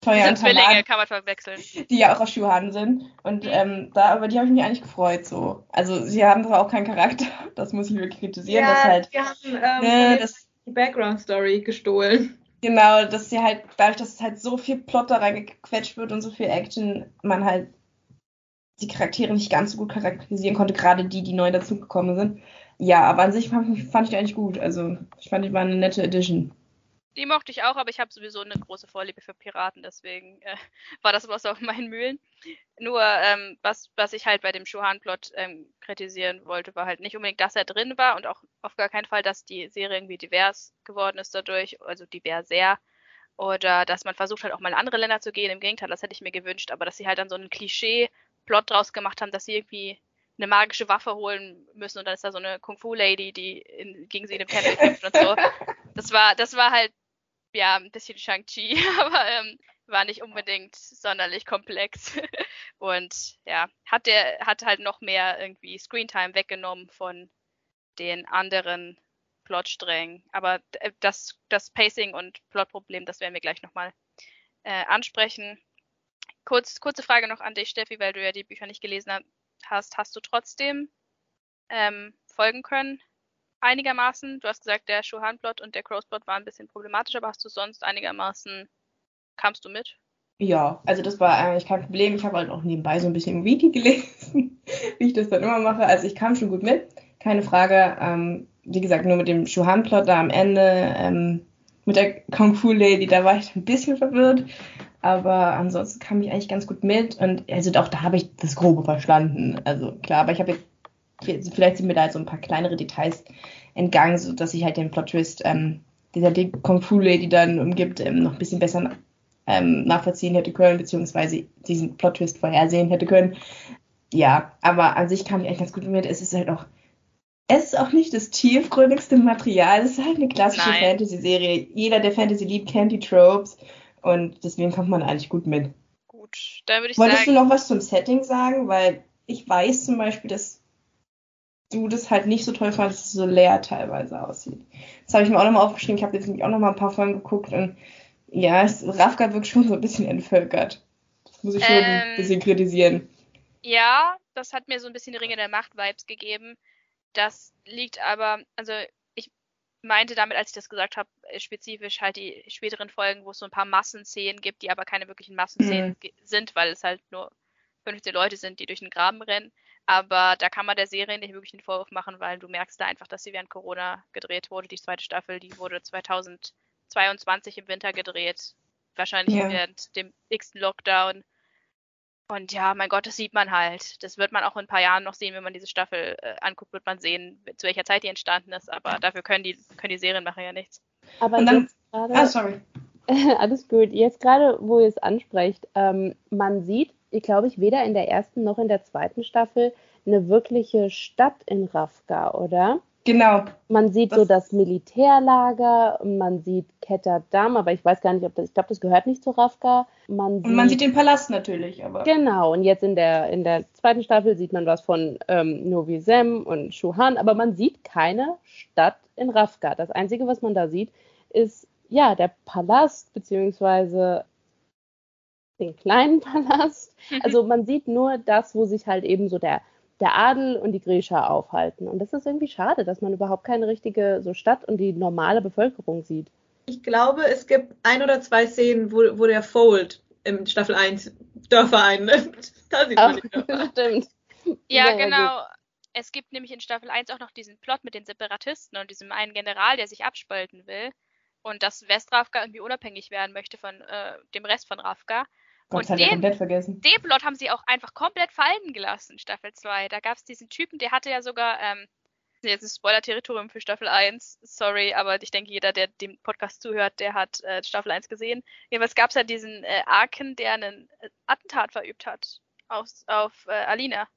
Tolja und Zwillinge, Tamar, kann man verwechseln. Die ja auch aus Schuhan sind. Und mhm. ähm, da, aber die habe ich mich eigentlich gefreut so. Also sie haben zwar auch keinen Charakter, das muss ich wirklich kritisieren. Ja, dass halt, wir haben ähm, ne, das, die Background-Story gestohlen. Genau, dass sie halt, dadurch, dass halt so viel Plot da reingequetscht wird und so viel Action, man halt die Charaktere nicht ganz so gut charakterisieren konnte, gerade die, die neu dazugekommen sind. Ja, aber an sich fand, fand ich eigentlich gut. Also ich fand, die war eine nette Edition. Die mochte ich auch, aber ich habe sowieso eine große Vorliebe für Piraten, deswegen äh, war das was auf meinen Mühlen. Nur, ähm, was, was ich halt bei dem Schuhan-Plot ähm, kritisieren wollte, war halt nicht unbedingt, dass er drin war und auch auf gar keinen Fall, dass die Serie irgendwie divers geworden ist dadurch, also diverser. Oder dass man versucht hat, auch mal in andere Länder zu gehen. Im Gegenteil, das hätte ich mir gewünscht, aber dass sie halt dann so einen Klischee-Plot draus gemacht haben, dass sie irgendwie eine magische Waffe holen müssen und dann ist da so eine Kung-Fu-Lady, die in, gegen sie in dem Tempel kämpft und so. Das war, das war halt ja, ein bisschen Shang-Chi, aber ähm, war nicht unbedingt sonderlich komplex. Und ja, hat der, hat halt noch mehr irgendwie Screentime weggenommen von den anderen Plotsträngen. Aber äh, das, das Pacing und Plotproblem, das werden wir gleich nochmal äh, ansprechen. Kurz, kurze Frage noch an dich, Steffi, weil du ja die Bücher nicht gelesen hast. Hast du trotzdem ähm, folgen können einigermaßen. Du hast gesagt, der Schuhan-Plot und der Crows-Plot waren ein bisschen problematisch, aber hast du sonst einigermaßen, kamst du mit? Ja, also das war eigentlich kein Problem. Ich habe halt auch nebenbei so ein bisschen Wiki gelesen, wie ich das dann immer mache. Also ich kam schon gut mit, keine Frage. Ähm, wie gesagt, nur mit dem Schuhan-Plot da am Ende, ähm, mit der Kung Fu Lady, da war ich ein bisschen verwirrt. Aber ansonsten kam ich eigentlich ganz gut mit. Und also auch da habe ich das Grobe verstanden. Also klar, aber ich habe jetzt vielleicht sind mir da so ein paar kleinere Details entgangen, so dass ich halt den Plot-Twist ähm, dieser Kung Fu Lady dann umgibt, ähm, noch ein bisschen besser ähm, nachvollziehen hätte können, beziehungsweise diesen Plot-Twist vorhersehen hätte können. Ja, aber an sich kam ich eigentlich ganz gut mit. Es ist halt auch, es ist auch nicht das tiefgründigste Material. Es ist halt eine klassische Fantasy-Serie. Jeder, der Fantasy liebt, kennt die Tropes und deswegen kommt man eigentlich gut mit. Gut, dann würde ich Wolltest sagen. Wolltest du noch was zum Setting sagen? Weil ich weiß zum Beispiel, dass du das halt nicht so toll fandest, dass es so leer teilweise aussieht. Das habe ich mir auch nochmal aufgeschrieben. Ich habe jetzt nämlich auch nochmal ein paar Folgen geguckt und ja, es, Rafka wirkt schon so ein bisschen entvölkert. Das muss ich schon ähm, ein bisschen kritisieren. Ja, das hat mir so ein bisschen die Ringe der Macht-Vibes gegeben. Das liegt aber, also ich meinte damit, als ich das gesagt habe, spezifisch halt die späteren Folgen, wo es so ein paar Massenszenen gibt, die aber keine wirklichen Massenszenen mhm. sind, weil es halt nur 15 Leute sind, die durch den Graben rennen. Aber da kann man der Serie nicht wirklich einen Vorwurf machen, weil du merkst da einfach, dass sie während Corona gedreht wurde. Die zweite Staffel, die wurde 2022 im Winter gedreht. Wahrscheinlich ja. während dem x Lockdown. Und ja, mein Gott, das sieht man halt. Das wird man auch in ein paar Jahren noch sehen, wenn man diese Staffel äh, anguckt, wird man sehen, zu welcher Zeit die entstanden ist. Aber dafür können die, können die Serienmacher ja nichts. Aber Und dann, grade, ah, sorry. alles gut. Jetzt gerade, wo ihr es ansprecht, ähm, man sieht ich glaube ich, weder in der ersten noch in der zweiten Staffel eine wirkliche Stadt in Rafka, oder? Genau. Man sieht das so das Militärlager, man sieht Ketterdam, aber ich weiß gar nicht, ob das, ich glaube, das gehört nicht zu Rafka. Man sieht, und man sieht den Palast natürlich, aber. Genau, und jetzt in der, in der zweiten Staffel sieht man was von ähm, Novi Sem und Shuhan, aber man sieht keine Stadt in Rafka. Das Einzige, was man da sieht, ist ja der Palast, beziehungsweise den kleinen Palast. Also man sieht nur das, wo sich halt eben so der, der Adel und die Griecher aufhalten. Und das ist irgendwie schade, dass man überhaupt keine richtige so Stadt und die normale Bevölkerung sieht. Ich glaube, es gibt ein oder zwei Szenen, wo, wo der Fold im Staffel 1 Dörfer einnimmt. Da sieht man die Dörfer. Stimmt. Ja, ja genau. Gut. Es gibt nämlich in Staffel 1 auch noch diesen Plot mit den Separatisten und diesem einen General, der sich abspalten will und dass Westrafka irgendwie unabhängig werden möchte von äh, dem Rest von Rafka. Gott, und den, komplett vergessen. Den Plot haben sie auch einfach komplett fallen gelassen, Staffel 2. Da gab es diesen Typen, der hatte ja sogar ähm, Jetzt ist Spoiler-Territorium für Staffel 1. Sorry, aber ich denke, jeder, der dem Podcast zuhört, der hat äh, Staffel 1 gesehen. Jedenfalls gab es ja diesen äh, Arken, der einen äh, Attentat verübt hat auf, auf äh, Alina.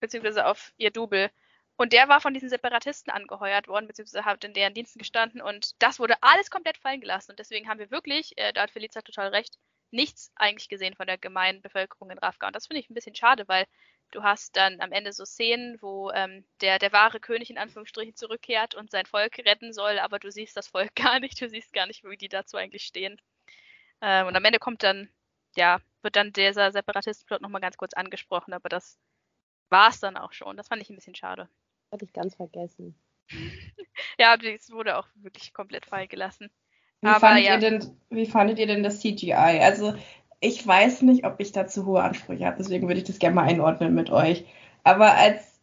Beziehungsweise auf ihr Double. Und der war von diesen Separatisten angeheuert worden, beziehungsweise hat in deren Diensten gestanden. Und das wurde alles komplett fallen gelassen. Und deswegen haben wir wirklich, äh, da hat Felicia total recht, nichts eigentlich gesehen von der gemeinen Bevölkerung in Rafka. Und das finde ich ein bisschen schade, weil du hast dann am Ende so Szenen, wo ähm, der, der wahre König in Anführungsstrichen zurückkehrt und sein Volk retten soll, aber du siehst das Volk gar nicht, du siehst gar nicht, wie die dazu eigentlich stehen. Ähm, und am Ende kommt dann, ja, wird dann dieser Separatistenplot nochmal ganz kurz angesprochen, aber das war es dann auch schon. Das fand ich ein bisschen schade. Hatte ich ganz vergessen. ja, es wurde auch wirklich komplett fallen gelassen. Wie, aber, fandet ja. ihr denn, wie fandet ihr denn das CGI? Also ich weiß nicht, ob ich da zu hohe Ansprüche habe, deswegen würde ich das gerne mal einordnen mit euch. Aber als,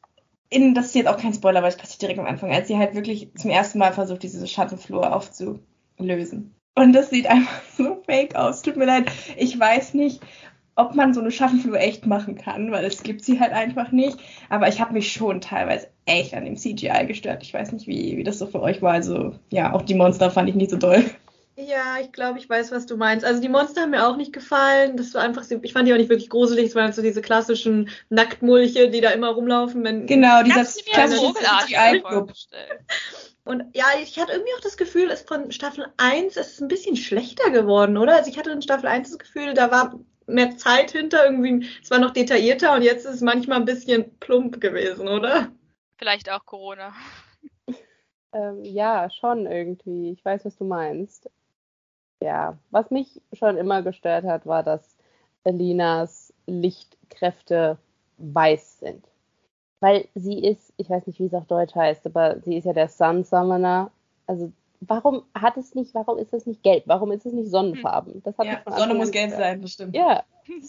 in, das ist jetzt auch kein Spoiler, weil es passiert direkt am Anfang, als sie halt wirklich zum ersten Mal versucht, diese Schattenflur aufzulösen. Und das sieht einfach so fake aus. Tut mir leid. Ich weiß nicht, ob man so eine Schattenflur echt machen kann, weil es gibt sie halt einfach nicht. Aber ich habe mich schon teilweise echt an dem CGI gestört. Ich weiß nicht, wie, wie das so für euch war. Also ja, auch die Monster fand ich nicht so doll. Ja, ich glaube, ich weiß, was du meinst. Also die Monster haben mir auch nicht gefallen. Das war einfach, ich fand die auch nicht wirklich gruselig. Es waren so diese klassischen Nacktmulche, die da immer rumlaufen. Wenn genau, dieser klassische CGI-Club. Und ja, ich hatte irgendwie auch das Gefühl, es von Staffel 1 ist es ein bisschen schlechter geworden, oder? Also ich hatte in Staffel 1 das Gefühl, da war mehr Zeit hinter, irgendwie, es war noch detaillierter und jetzt ist es manchmal ein bisschen plump gewesen, oder? Vielleicht auch Corona. Ähm, ja, schon irgendwie. Ich weiß, was du meinst. Ja, was mich schon immer gestört hat, war, dass Elinas Lichtkräfte weiß sind. Weil sie ist, ich weiß nicht, wie es auf Deutsch heißt, aber sie ist ja der Sun Summoner. Also warum hat es nicht, warum ist es nicht gelb? Warum ist es nicht sonnenfarben? Das hat ja, Sonne muss gelb sein, bestimmt. Ja.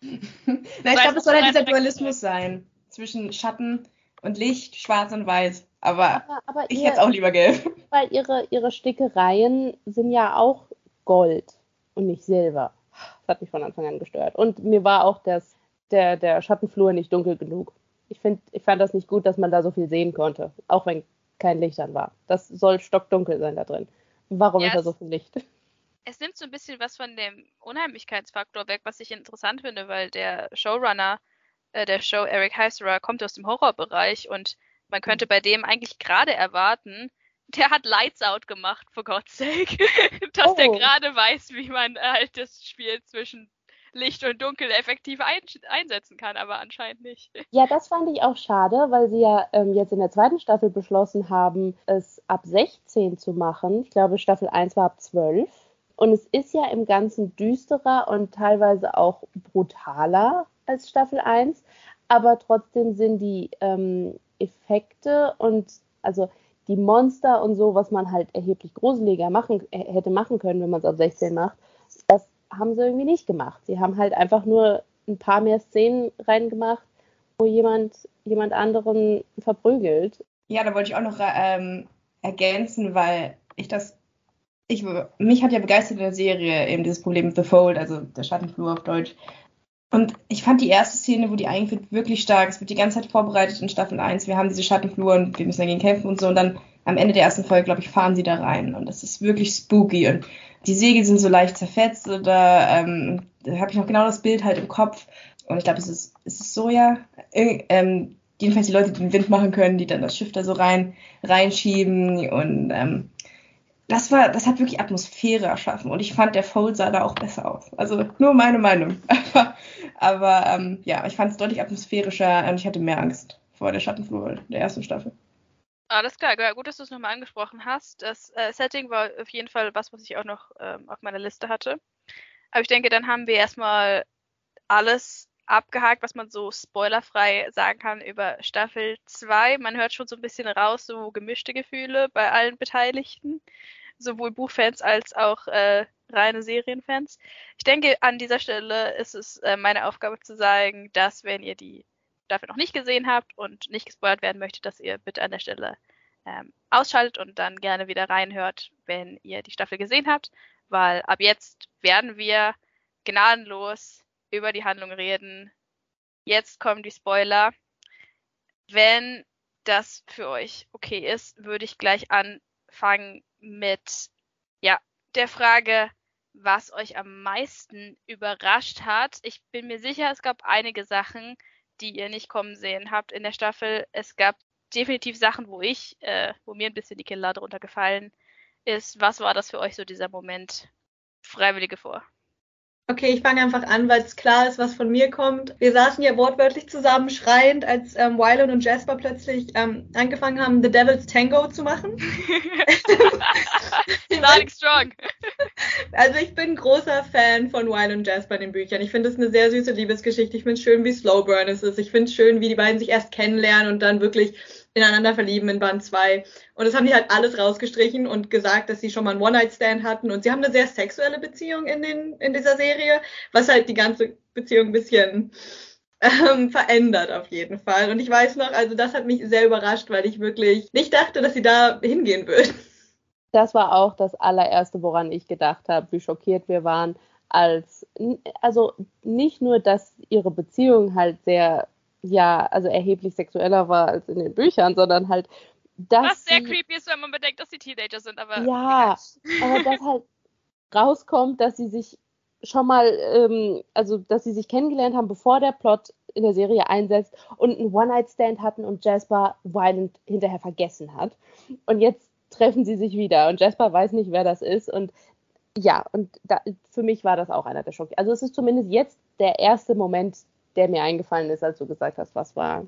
Na, ich glaube, es soll ja dieser Dualismus sein. Zwischen Schatten und Licht, schwarz und weiß. Aber, aber, aber ich hätte es auch lieber gelb. Weil ihre, ihre Stickereien sind ja auch Gold und nicht Silber. Das hat mich von Anfang an gestört. Und mir war auch das, der, der Schattenflur nicht dunkel genug. Ich, find, ich fand das nicht gut, dass man da so viel sehen konnte, auch wenn kein Licht an war. Das soll stockdunkel sein da drin. Warum ja, ist da so viel Licht? Es nimmt so ein bisschen was von dem Unheimlichkeitsfaktor weg, was ich interessant finde, weil der Showrunner äh, der Show, Eric Heisserer, kommt aus dem Horrorbereich und man könnte bei dem eigentlich gerade erwarten, der hat Lights Out gemacht, for God's sake. Dass oh. der gerade weiß, wie man halt das Spiel zwischen Licht und Dunkel effektiv ein einsetzen kann, aber anscheinend nicht. Ja, das fand ich auch schade, weil sie ja ähm, jetzt in der zweiten Staffel beschlossen haben, es ab 16 zu machen. Ich glaube, Staffel 1 war ab 12. Und es ist ja im Ganzen düsterer und teilweise auch brutaler als Staffel 1, aber trotzdem sind die ähm, Effekte und also die Monster und so, was man halt erheblich gruseliger machen, hätte machen können, wenn man es auf 16 macht, das haben sie irgendwie nicht gemacht. Sie haben halt einfach nur ein paar mehr Szenen reingemacht, wo jemand jemand anderen verprügelt. Ja, da wollte ich auch noch ähm, ergänzen, weil ich das, ich, mich hat ja begeistert in der Serie eben dieses Problem mit The Fold, also der Schattenflur auf Deutsch, und ich fand die erste Szene, wo die eingeführt, wirklich stark. Es wird die ganze Zeit vorbereitet in Staffel 1. Wir haben diese Schattenflur und wir müssen dagegen kämpfen und so. Und dann am Ende der ersten Folge, glaube ich, fahren sie da rein. Und das ist wirklich spooky. Und die Segel sind so leicht zerfetzt. Oder ähm, da habe ich noch genau das Bild halt im Kopf. Und ich glaube, es ist, es ist Soja. Ähm, jedenfalls die Leute, die den Wind machen können, die dann das Schiff da so rein reinschieben. Und ähm, das war, das hat wirklich Atmosphäre erschaffen. Und ich fand, der Fold sah da auch besser aus. Also nur meine Meinung. Aber ähm, ja, ich fand es deutlich atmosphärischer und ich hatte mehr Angst vor der Schattenflur der ersten Staffel. Alles klar, gut, dass du es nochmal angesprochen hast. Das äh, Setting war auf jeden Fall was, was ich auch noch ähm, auf meiner Liste hatte. Aber ich denke, dann haben wir erstmal alles abgehakt, was man so spoilerfrei sagen kann über Staffel 2. Man hört schon so ein bisschen raus, so gemischte Gefühle bei allen Beteiligten sowohl Buchfans als auch äh, reine Serienfans. Ich denke, an dieser Stelle ist es äh, meine Aufgabe zu sagen, dass wenn ihr die Staffel noch nicht gesehen habt und nicht gespoilert werden möchtet, dass ihr bitte an der Stelle ähm, ausschaltet und dann gerne wieder reinhört, wenn ihr die Staffel gesehen habt, weil ab jetzt werden wir gnadenlos über die Handlung reden. Jetzt kommen die Spoiler. Wenn das für euch okay ist, würde ich gleich anfangen mit ja, der Frage, was euch am meisten überrascht hat. Ich bin mir sicher, es gab einige Sachen, die ihr nicht kommen sehen habt in der Staffel. Es gab definitiv Sachen, wo ich, äh, wo mir ein bisschen die Kinnlade runtergefallen ist. Was war das für euch so dieser Moment? Freiwillige vor. Okay, ich fange einfach an, weil es klar ist, was von mir kommt. Wir saßen ja wortwörtlich zusammen schreiend, als ähm, Wylan und Jasper plötzlich ähm, angefangen haben, The Devil's Tango zu machen. Starting strong. Also ich bin großer Fan von Wylan und Jasper in den Büchern. Ich finde es eine sehr süße Liebesgeschichte. Ich finde es schön, wie Slowburn es ist. Ich finde es schön, wie die beiden sich erst kennenlernen und dann wirklich ineinander verlieben in Band 2. Und das haben die halt alles rausgestrichen und gesagt, dass sie schon mal einen One-Night-Stand hatten. Und sie haben eine sehr sexuelle Beziehung in, den, in dieser Serie, was halt die ganze Beziehung ein bisschen ähm, verändert auf jeden Fall. Und ich weiß noch, also das hat mich sehr überrascht, weil ich wirklich nicht dachte, dass sie da hingehen würden. Das war auch das allererste, woran ich gedacht habe, wie schockiert wir waren, als, also nicht nur, dass ihre Beziehung halt sehr ja, also erheblich sexueller war als in den Büchern, sondern halt, dass. Was sehr creepy ist, wenn man bedenkt, dass sie Teenager sind, aber. Ja, aber dass halt rauskommt, dass sie sich schon mal, ähm, also dass sie sich kennengelernt haben, bevor der Plot in der Serie einsetzt und einen One-Night-Stand hatten und Jasper Violent hinterher vergessen hat. Und jetzt treffen sie sich wieder und Jasper weiß nicht, wer das ist und ja, und da, für mich war das auch einer der Schocks. Also es ist zumindest jetzt der erste Moment, der mir eingefallen ist, als du gesagt hast, was war,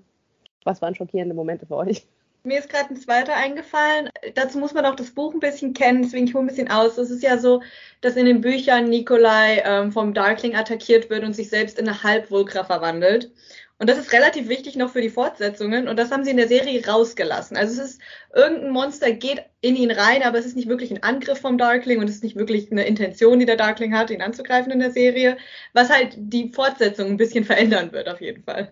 was waren schockierende Momente für euch? Mir ist gerade ein zweiter eingefallen. Dazu muss man auch das Buch ein bisschen kennen, deswegen ich hole ein bisschen aus. Es ist ja so, dass in den Büchern Nikolai ähm, vom Darkling attackiert wird und sich selbst in eine Halbvulkra verwandelt. Und das ist relativ wichtig noch für die Fortsetzungen und das haben sie in der Serie rausgelassen. Also es ist, irgendein Monster geht in ihn rein, aber es ist nicht wirklich ein Angriff vom Darkling und es ist nicht wirklich eine Intention, die der Darkling hat, ihn anzugreifen in der Serie, was halt die Fortsetzung ein bisschen verändern wird auf jeden Fall.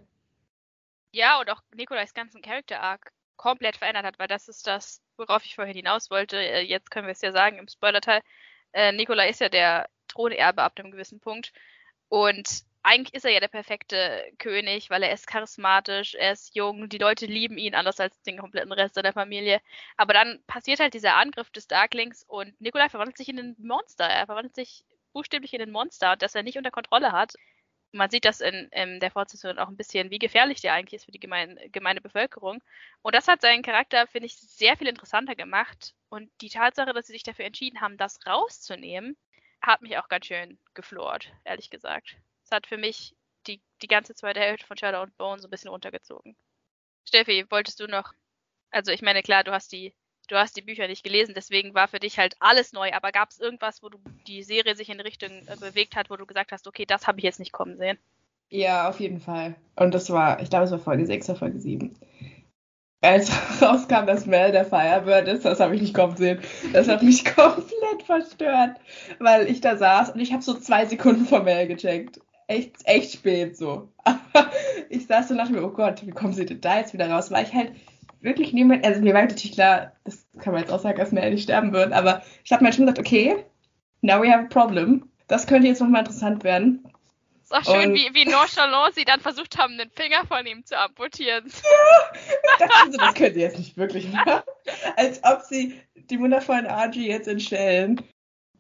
Ja, und auch Nikolais ganzen Character Arc komplett verändert hat, weil das ist das, worauf ich vorhin hinaus wollte. Äh, jetzt können wir es ja sagen im Spoiler-Teil. Äh, Nikolai ist ja der Thronerbe ab einem gewissen Punkt. Und eigentlich ist er ja der perfekte König, weil er ist charismatisch, er ist jung, die Leute lieben ihn, anders als den kompletten Rest seiner Familie. Aber dann passiert halt dieser Angriff des Darklings und Nikolai verwandelt sich in ein Monster. Er verwandelt sich buchstäblich in ein Monster, das er nicht unter Kontrolle hat. Man sieht das in, in der Fortsetzung auch ein bisschen, wie gefährlich der eigentlich ist für die gemeine, gemeine Bevölkerung. Und das hat seinen Charakter, finde ich, sehr viel interessanter gemacht. Und die Tatsache, dass sie sich dafür entschieden haben, das rauszunehmen, hat mich auch ganz schön geflort, ehrlich gesagt. Es hat für mich die, die ganze zweite Hälfte von Shadow und Bone so ein bisschen runtergezogen. Steffi, wolltest du noch? Also ich meine, klar, du hast die, du hast die Bücher nicht gelesen, deswegen war für dich halt alles neu, aber gab es irgendwas, wo du die Serie sich in Richtung äh, bewegt hat, wo du gesagt hast, okay, das habe ich jetzt nicht kommen sehen? Ja, auf jeden Fall. Und das war, ich glaube, es war Folge 6 oder Folge 7. Als rauskam, dass Mel der Firebird ist, das habe ich nicht kommen sehen. Das hat mich komplett verstört, weil ich da saß und ich habe so zwei Sekunden vor Mel gecheckt echt, echt spät so. Aber ich saß so nach mir, oh Gott, wie kommen sie denn da jetzt wieder raus? Weil ich halt wirklich niemand, also mir war natürlich klar, das kann man jetzt auch sagen, dass Mel nicht sterben wird, aber ich habe mir halt schon gesagt, okay, now we have a problem. Das könnte jetzt nochmal interessant werden. Ist auch schön, wie, wie nonchalant sie dann versucht haben, den Finger von ihm zu amputieren. Ja, ich dachte so, das können sie jetzt nicht wirklich machen. Als ob sie die wundervollen Argy jetzt entstellen.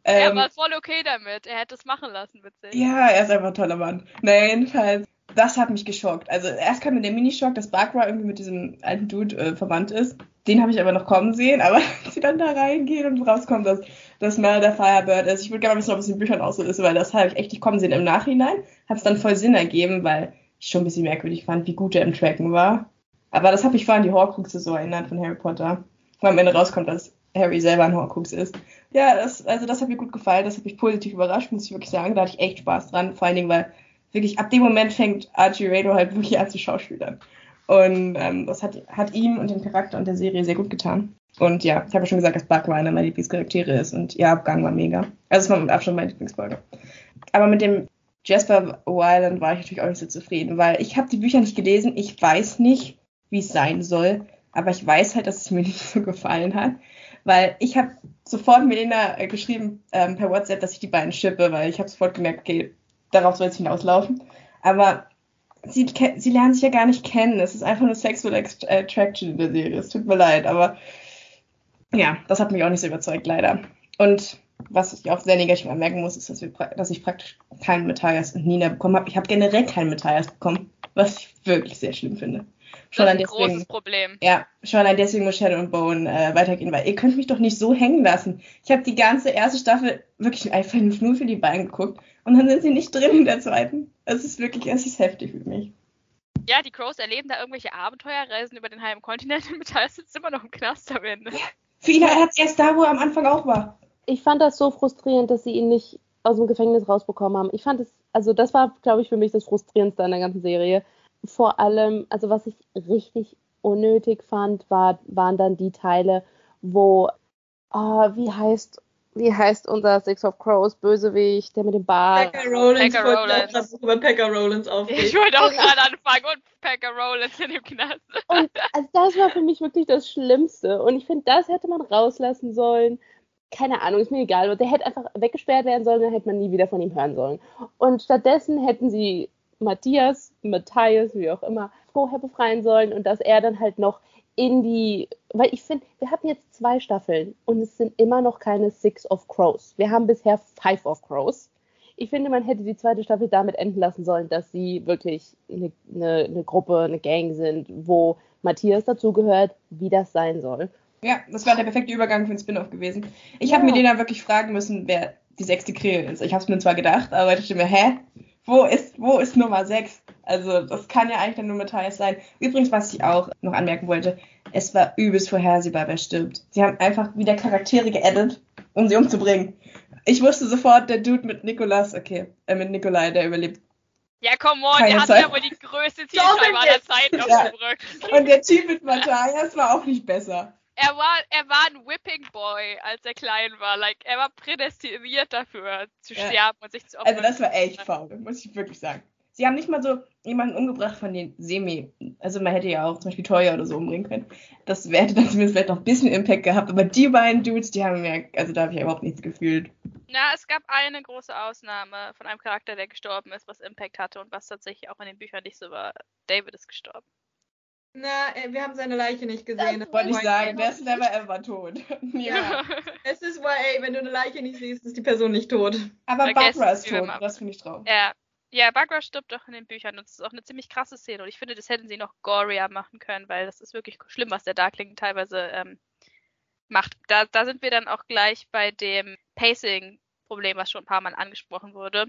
Er ähm, war voll okay damit. Er hätte es machen lassen mit sich. Ja, er ist einfach ein toller Mann. Naja, jedenfalls, das hat mich geschockt. Also erst kam mir der Minischock, dass Bakra irgendwie mit diesem alten Dude äh, verwandt ist. Den habe ich aber noch kommen sehen, aber als sie dann da reingehen und rauskommt, dass, dass Mel der Firebird ist. Ich würde gerne wissen, ob es in den Büchern auch so ist, weil das habe ich echt nicht kommen sehen. Im Nachhinein hat es dann voll Sinn ergeben, weil ich schon ein bisschen merkwürdig fand, wie gut er im Tracken war. Aber das hat mich vorhin an die Horcruxe so erinnert von Harry Potter. Wo am Ende rauskommt, dass Harry selber ein Horcrux ist. Ja, das, also das hat mir gut gefallen, das hat mich positiv überrascht, muss ich wirklich sagen. Da hatte ich echt Spaß dran, vor allen Dingen, weil wirklich ab dem Moment fängt Archie Rado halt wirklich an zu schauspielern. Und ähm, das hat, hat ihm und dem Charakter und der Serie sehr gut getan. Und ja, ich habe ja schon gesagt, dass Buck einer meiner Lieblingscharaktere ist und ihr Abgang war mega. Also es war mit Abstand meine Lieblingsfolge. Aber mit dem Jasper Wyland war ich natürlich auch nicht so zufrieden, weil ich habe die Bücher nicht gelesen, ich weiß nicht, wie es sein soll, aber ich weiß halt, dass es mir nicht so gefallen hat. Weil ich habe sofort Melina äh, geschrieben ähm, per WhatsApp, dass ich die beiden schippe, weil ich habe sofort gemerkt, okay, darauf soll es hinauslaufen. Aber sie, sie lernen sich ja gar nicht kennen. Es ist einfach nur Sexual Attraction in der Serie. Es tut mir leid, aber ja, das hat mich auch nicht so überzeugt, leider. Und was ich auch sehr negativ anmerken muss, ist, dass, wir, dass ich praktisch keinen Matthias und Nina bekommen habe. Ich habe generell keinen Matthias bekommen, was ich wirklich sehr schlimm finde. Schon das ist ein deswegen, großes Problem. Ja, schon allein deswegen muss Shadow und Bone äh, weitergehen, weil ihr könnt mich doch nicht so hängen lassen. Ich habe die ganze erste Staffel wirklich einfach nur für die beiden geguckt und dann sind sie nicht drin in der zweiten. Es ist wirklich, es ist heftig für mich. Ja, die Crows erleben da irgendwelche Abenteuerreisen über den halben Kontinent und Matthias sitzt immer noch im Knast am Ende. Ja, für ihn hat es erst da, wo er am Anfang auch war. Ich fand das so frustrierend, dass sie ihn nicht aus dem Gefängnis rausbekommen haben. Ich fand es, also das war, glaube ich, für mich das Frustrierendste an der ganzen Serie vor allem, also was ich richtig unnötig fand, war, waren dann die Teile, wo, oh, wie heißt, wie heißt unser Six of Crows Bösewicht, der mit dem Bart? Pekka Rollins. Pekka Rollins. Ich über Pekka Rollins aufregen. Ich wollte auch gerade anfangen und Pekka Rollins in dem Knast. Und also das war für mich wirklich das Schlimmste. Und ich finde, das hätte man rauslassen sollen. Keine Ahnung, ist mir egal. Der hätte einfach weggesperrt werden sollen, dann hätte man nie wieder von ihm hören sollen. Und stattdessen hätten sie Matthias, Matthias, wie auch immer, vorher befreien sollen und dass er dann halt noch in die, weil ich finde, wir hatten jetzt zwei Staffeln und es sind immer noch keine Six of Crows. Wir haben bisher Five of Crows. Ich finde, man hätte die zweite Staffel damit enden lassen sollen, dass sie wirklich eine, eine, eine Gruppe, eine Gang sind, wo Matthias dazugehört, wie das sein soll. Ja, das war der perfekte Übergang für den Spin-off gewesen. Ich ja. habe mir den dann wirklich fragen müssen, wer die sechste Krähe ist. Ich habe es mir zwar gedacht, aber ich dachte mir, hä? Wo ist, wo ist Nummer 6? Also das kann ja eigentlich dann nur Matthias sein. Übrigens, was ich auch noch anmerken wollte, es war übelst vorhersehbar, wer stirbt. Sie haben einfach wieder Charaktere geaddet, um sie umzubringen. Ich wusste sofort, der Dude mit Nikolas, okay, äh, mit Nikolai, der überlebt. Ja, come on, Keine der hat ja wohl die größte Zielscheibe aller Zeiten auf dem Rücken. Und der Typ mit Matthias war auch nicht besser er war, er war ein Whipping Boy, als er klein war. Like, er war prädestiniert dafür, zu ja. sterben und sich zu opfern. Also das war echt faul, muss ich wirklich sagen. Sie haben nicht mal so jemanden umgebracht von den Semi. Also man hätte ja auch zum Beispiel Toya oder so umbringen können. Das hätte dann zumindest vielleicht noch ein bisschen Impact gehabt. Aber die beiden Dudes, die haben mir, also da habe ich überhaupt nichts gefühlt. Na, es gab eine große Ausnahme von einem Charakter, der gestorben ist, was Impact hatte und was tatsächlich auch in den Büchern nicht so war. David ist gestorben. Na, äh, wir haben seine Leiche nicht gesehen. Das wollte ich sagen, der ist never ever tot. ja. es ist YA, wenn du eine Leiche nicht siehst, ist die Person nicht tot. Aber Barbara ist tot, das finde ich drauf. Ja. Ja, Bagra stirbt doch in den Büchern und es ist auch eine ziemlich krasse Szene und ich finde, das hätten sie noch gorier machen können, weil das ist wirklich schlimm, was der Darkling teilweise ähm, macht. Da, da sind wir dann auch gleich bei dem Pacing-Problem, was schon ein paar Mal angesprochen wurde.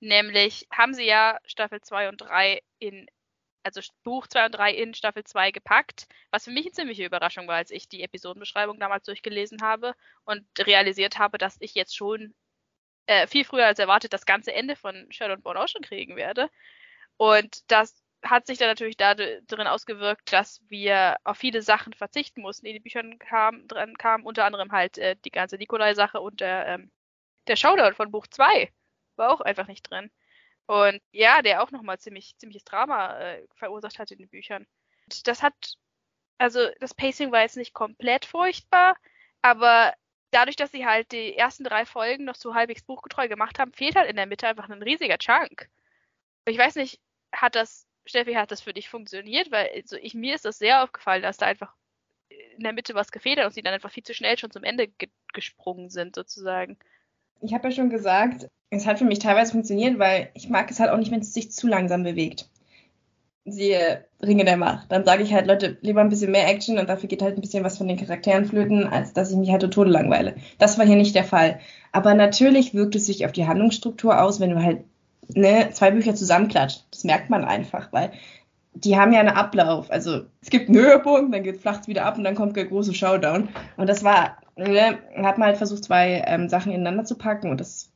Nämlich haben sie ja Staffel 2 und 3 in also Buch 2 und 3 in Staffel 2 gepackt, was für mich eine ziemliche Überraschung war, als ich die Episodenbeschreibung damals durchgelesen habe und realisiert habe, dass ich jetzt schon äh, viel früher als erwartet das ganze Ende von Shadow auch schon kriegen werde. Und das hat sich dann natürlich darin ausgewirkt, dass wir auf viele Sachen verzichten mussten, die in den Büchern kamen, dran kamen, unter anderem halt äh, die ganze Nikolai-Sache und der, ähm, der Showdown von Buch 2 war auch einfach nicht drin. Und ja, der auch nochmal ziemlich, ziemliches Drama äh, verursacht hat in den Büchern. Und das hat, also das Pacing war jetzt nicht komplett furchtbar, aber dadurch, dass sie halt die ersten drei Folgen noch so halbwegs buchgetreu gemacht haben, fehlt halt in der Mitte einfach ein riesiger Chunk. Ich weiß nicht, hat das, Steffi, hat das für dich funktioniert? Weil also ich, mir ist das sehr aufgefallen, dass da einfach in der Mitte was gefehlt hat und sie dann einfach viel zu schnell schon zum Ende ge gesprungen sind, sozusagen. Ich habe ja schon gesagt, es hat für mich teilweise funktioniert, weil ich mag es halt auch nicht, wenn es sich zu langsam bewegt. Siehe Ringe der Macht. Dann sage ich halt, Leute, lieber ein bisschen mehr Action und dafür geht halt ein bisschen was von den Charakteren flöten, als dass ich mich halt Tode langweile. Das war hier nicht der Fall. Aber natürlich wirkt es sich auf die Handlungsstruktur aus, wenn du halt ne, zwei Bücher zusammenklatscht. Das merkt man einfach, weil die haben ja einen Ablauf. Also es gibt einen Höhepunkt, dann geht flacht wieder ab und dann kommt der große Showdown. Und das war, ne, hat man halt versucht, zwei ähm, Sachen ineinander zu packen und das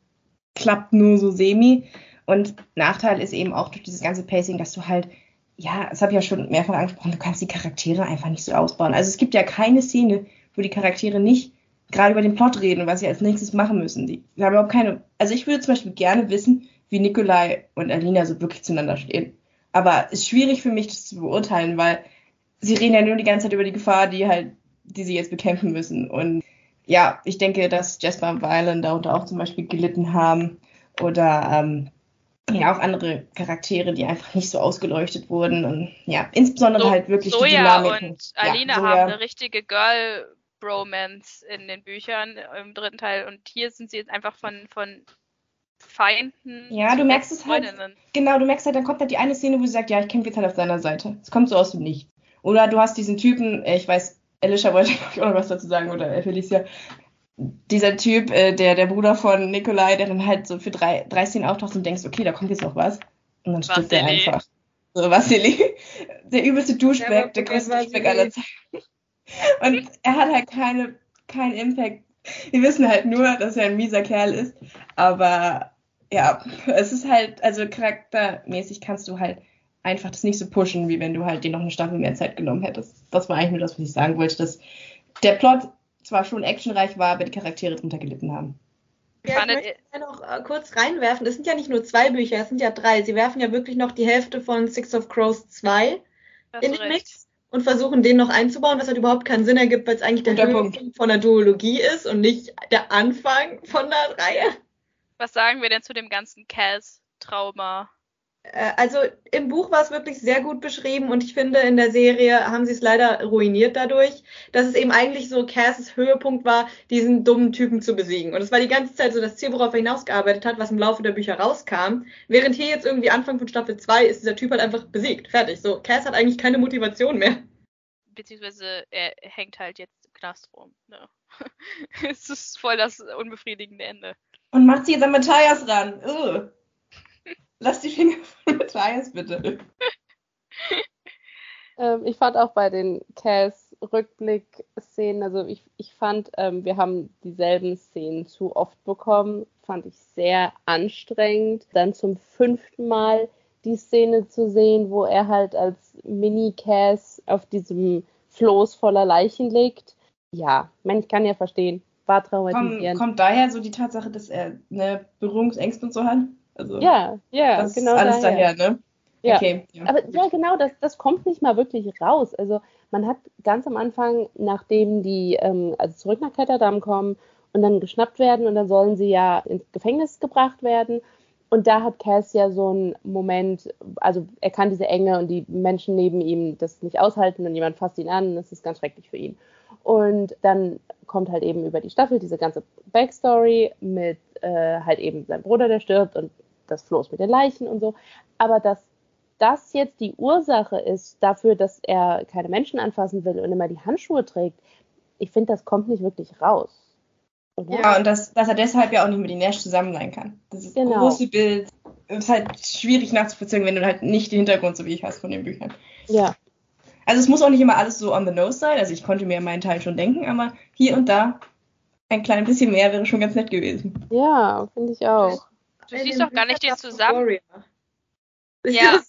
klappt nur so semi. Und Nachteil ist eben auch durch dieses ganze Pacing, dass du halt, ja, das habe ich ja schon mehrfach angesprochen, du kannst die Charaktere einfach nicht so ausbauen. Also es gibt ja keine Szene, wo die Charaktere nicht gerade über den Plot reden, was sie als nächstes machen müssen. Die, die haben überhaupt keine. Also ich würde zum Beispiel gerne wissen, wie Nikolai und Alina so wirklich zueinander stehen. Aber es ist schwierig für mich, das zu beurteilen, weil sie reden ja nur die ganze Zeit über die Gefahr, die halt, die sie jetzt bekämpfen müssen. Und ja, ich denke, dass Jasper und Violen darunter auch zum Beispiel gelitten haben. Oder ähm, ja auch andere Charaktere, die einfach nicht so ausgeleuchtet wurden. Und ja, insbesondere So- halt wirklich die Soja Dynamiken. und Alina ja, haben eine richtige Girl-Bromance in den Büchern im dritten Teil und hier sind sie jetzt einfach von, von Feinden. Ja, du merkst es halt-. Genau, du merkst halt, dann kommt halt die eine Szene, wo sie sagt, ja, ich kämpfe jetzt halt auf seiner Seite. Es kommt so aus dem Nichts. Oder du hast diesen Typen, äh, ich weiß, Alicia wollte ich, auch noch was dazu sagen, oder Felicia. Dieser Typ, äh, der, der Bruder von Nikolai, der dann halt so für drei, drei Szenen auftaucht und denkst, okay, da kommt jetzt noch was. Und dann stirbt er einfach. So, Vassili. Der übelste Ja, Duschback, aber der größte. Duschback aller Zeiten. Und er hat halt keine, keinen Impact. Wir wissen halt nur, dass er ein mieser Kerl ist. Aber ja, es ist halt, also charaktermäßig kannst du halt einfach das nicht so pushen, wie wenn du halt dir noch eine Staffel mehr Zeit genommen hättest. Das war eigentlich nur das, was ich sagen wollte, dass der Plot zwar schon actionreich war, aber die Charaktere drunter gelitten haben. Ja, ich möchte da noch äh, kurz reinwerfen. Es sind ja nicht nur zwei Bücher, es sind ja drei. Sie werfen ja wirklich noch die Hälfte von Six of Crows 2 Hast in den recht. Mix und versuchen den noch einzubauen, was halt überhaupt keinen Sinn ergibt, weil es eigentlich der Guter Höhepunkt Punkt. von der Duologie ist und nicht der Anfang von der Reihe. Was sagen wir denn zu dem ganzen Cass-Trauma? Äh, Also im Buch war es wirklich sehr gut beschrieben und ich finde, in der Serie haben sie es leider ruiniert dadurch, dass es eben eigentlich so Casses Höhepunkt war, diesen dummen Typen zu besiegen. Und es war die ganze Zeit so das Ziel, worauf er hinausgearbeitet hat, was im Laufe der Bücher rauskam. Während hier jetzt irgendwie Anfang von Staffel 2 ist dieser Typ halt einfach besiegt. Fertig. So, Cass hat eigentlich keine Motivation mehr. Beziehungsweise er hängt halt jetzt im Knast rum. Ne? es ist voll das unbefriedigende Ende. Und macht sie jetzt an Matthias ran. Ugh. Lass die Finger von Matthias bitte. Ähm, ich fand auch bei den Cass-Rückblick-Szenen, also ich, ich fand, ähm, wir haben dieselben Szenen zu oft bekommen, fand ich sehr anstrengend. Dann zum fünften Mal die Szene zu sehen, wo er halt als Mini-Cass auf diesem Floß voller Leichen liegt. Ja, ich kann ja verstehen, war traumatisierend. kommt daher so die Tatsache, dass er eine Berührungsängste und so hat? Also, Ja, ja, das genau ist alles daher. daher, ne? Ja. Okay. Ja. Aber ja, genau, das, das kommt nicht mal wirklich raus. Also man hat ganz am Anfang, nachdem die ähm, also zurück nach Ketterdam kommen und dann geschnappt werden und dann sollen sie ja ins Gefängnis gebracht werden. Und da hat Cass ja so einen Moment, also er kann diese Enge und die Menschen neben ihm das nicht aushalten und jemand fasst ihn an und das ist ganz schrecklich für ihn. Und dann kommt halt eben über die Staffel diese ganze Backstory mit äh, halt eben seinem Bruder, der stirbt und das Floß mit den Leichen und so. Aber dass das jetzt die Ursache ist dafür, dass er keine Menschen anfassen will und immer die Handschuhe trägt, ich finde, das kommt nicht wirklich raus. Oder? Ja, und dass, dass er deshalb ja auch nicht mit den Nash zusammen sein kann. Das ist Genau. große Bild. ist halt schwierig nachzuvollziehen, wenn du halt nicht den Hintergrund so wie ich hast von den Büchern. ja. Also es muss auch nicht immer alles so on the nose sein. Also ich konnte mir meinen Teil schon denken, aber hier und da ein klein bisschen mehr wäre schon ganz nett gewesen. Ja, finde ich auch. Du In siehst doch gar nicht den zusammen. Ja.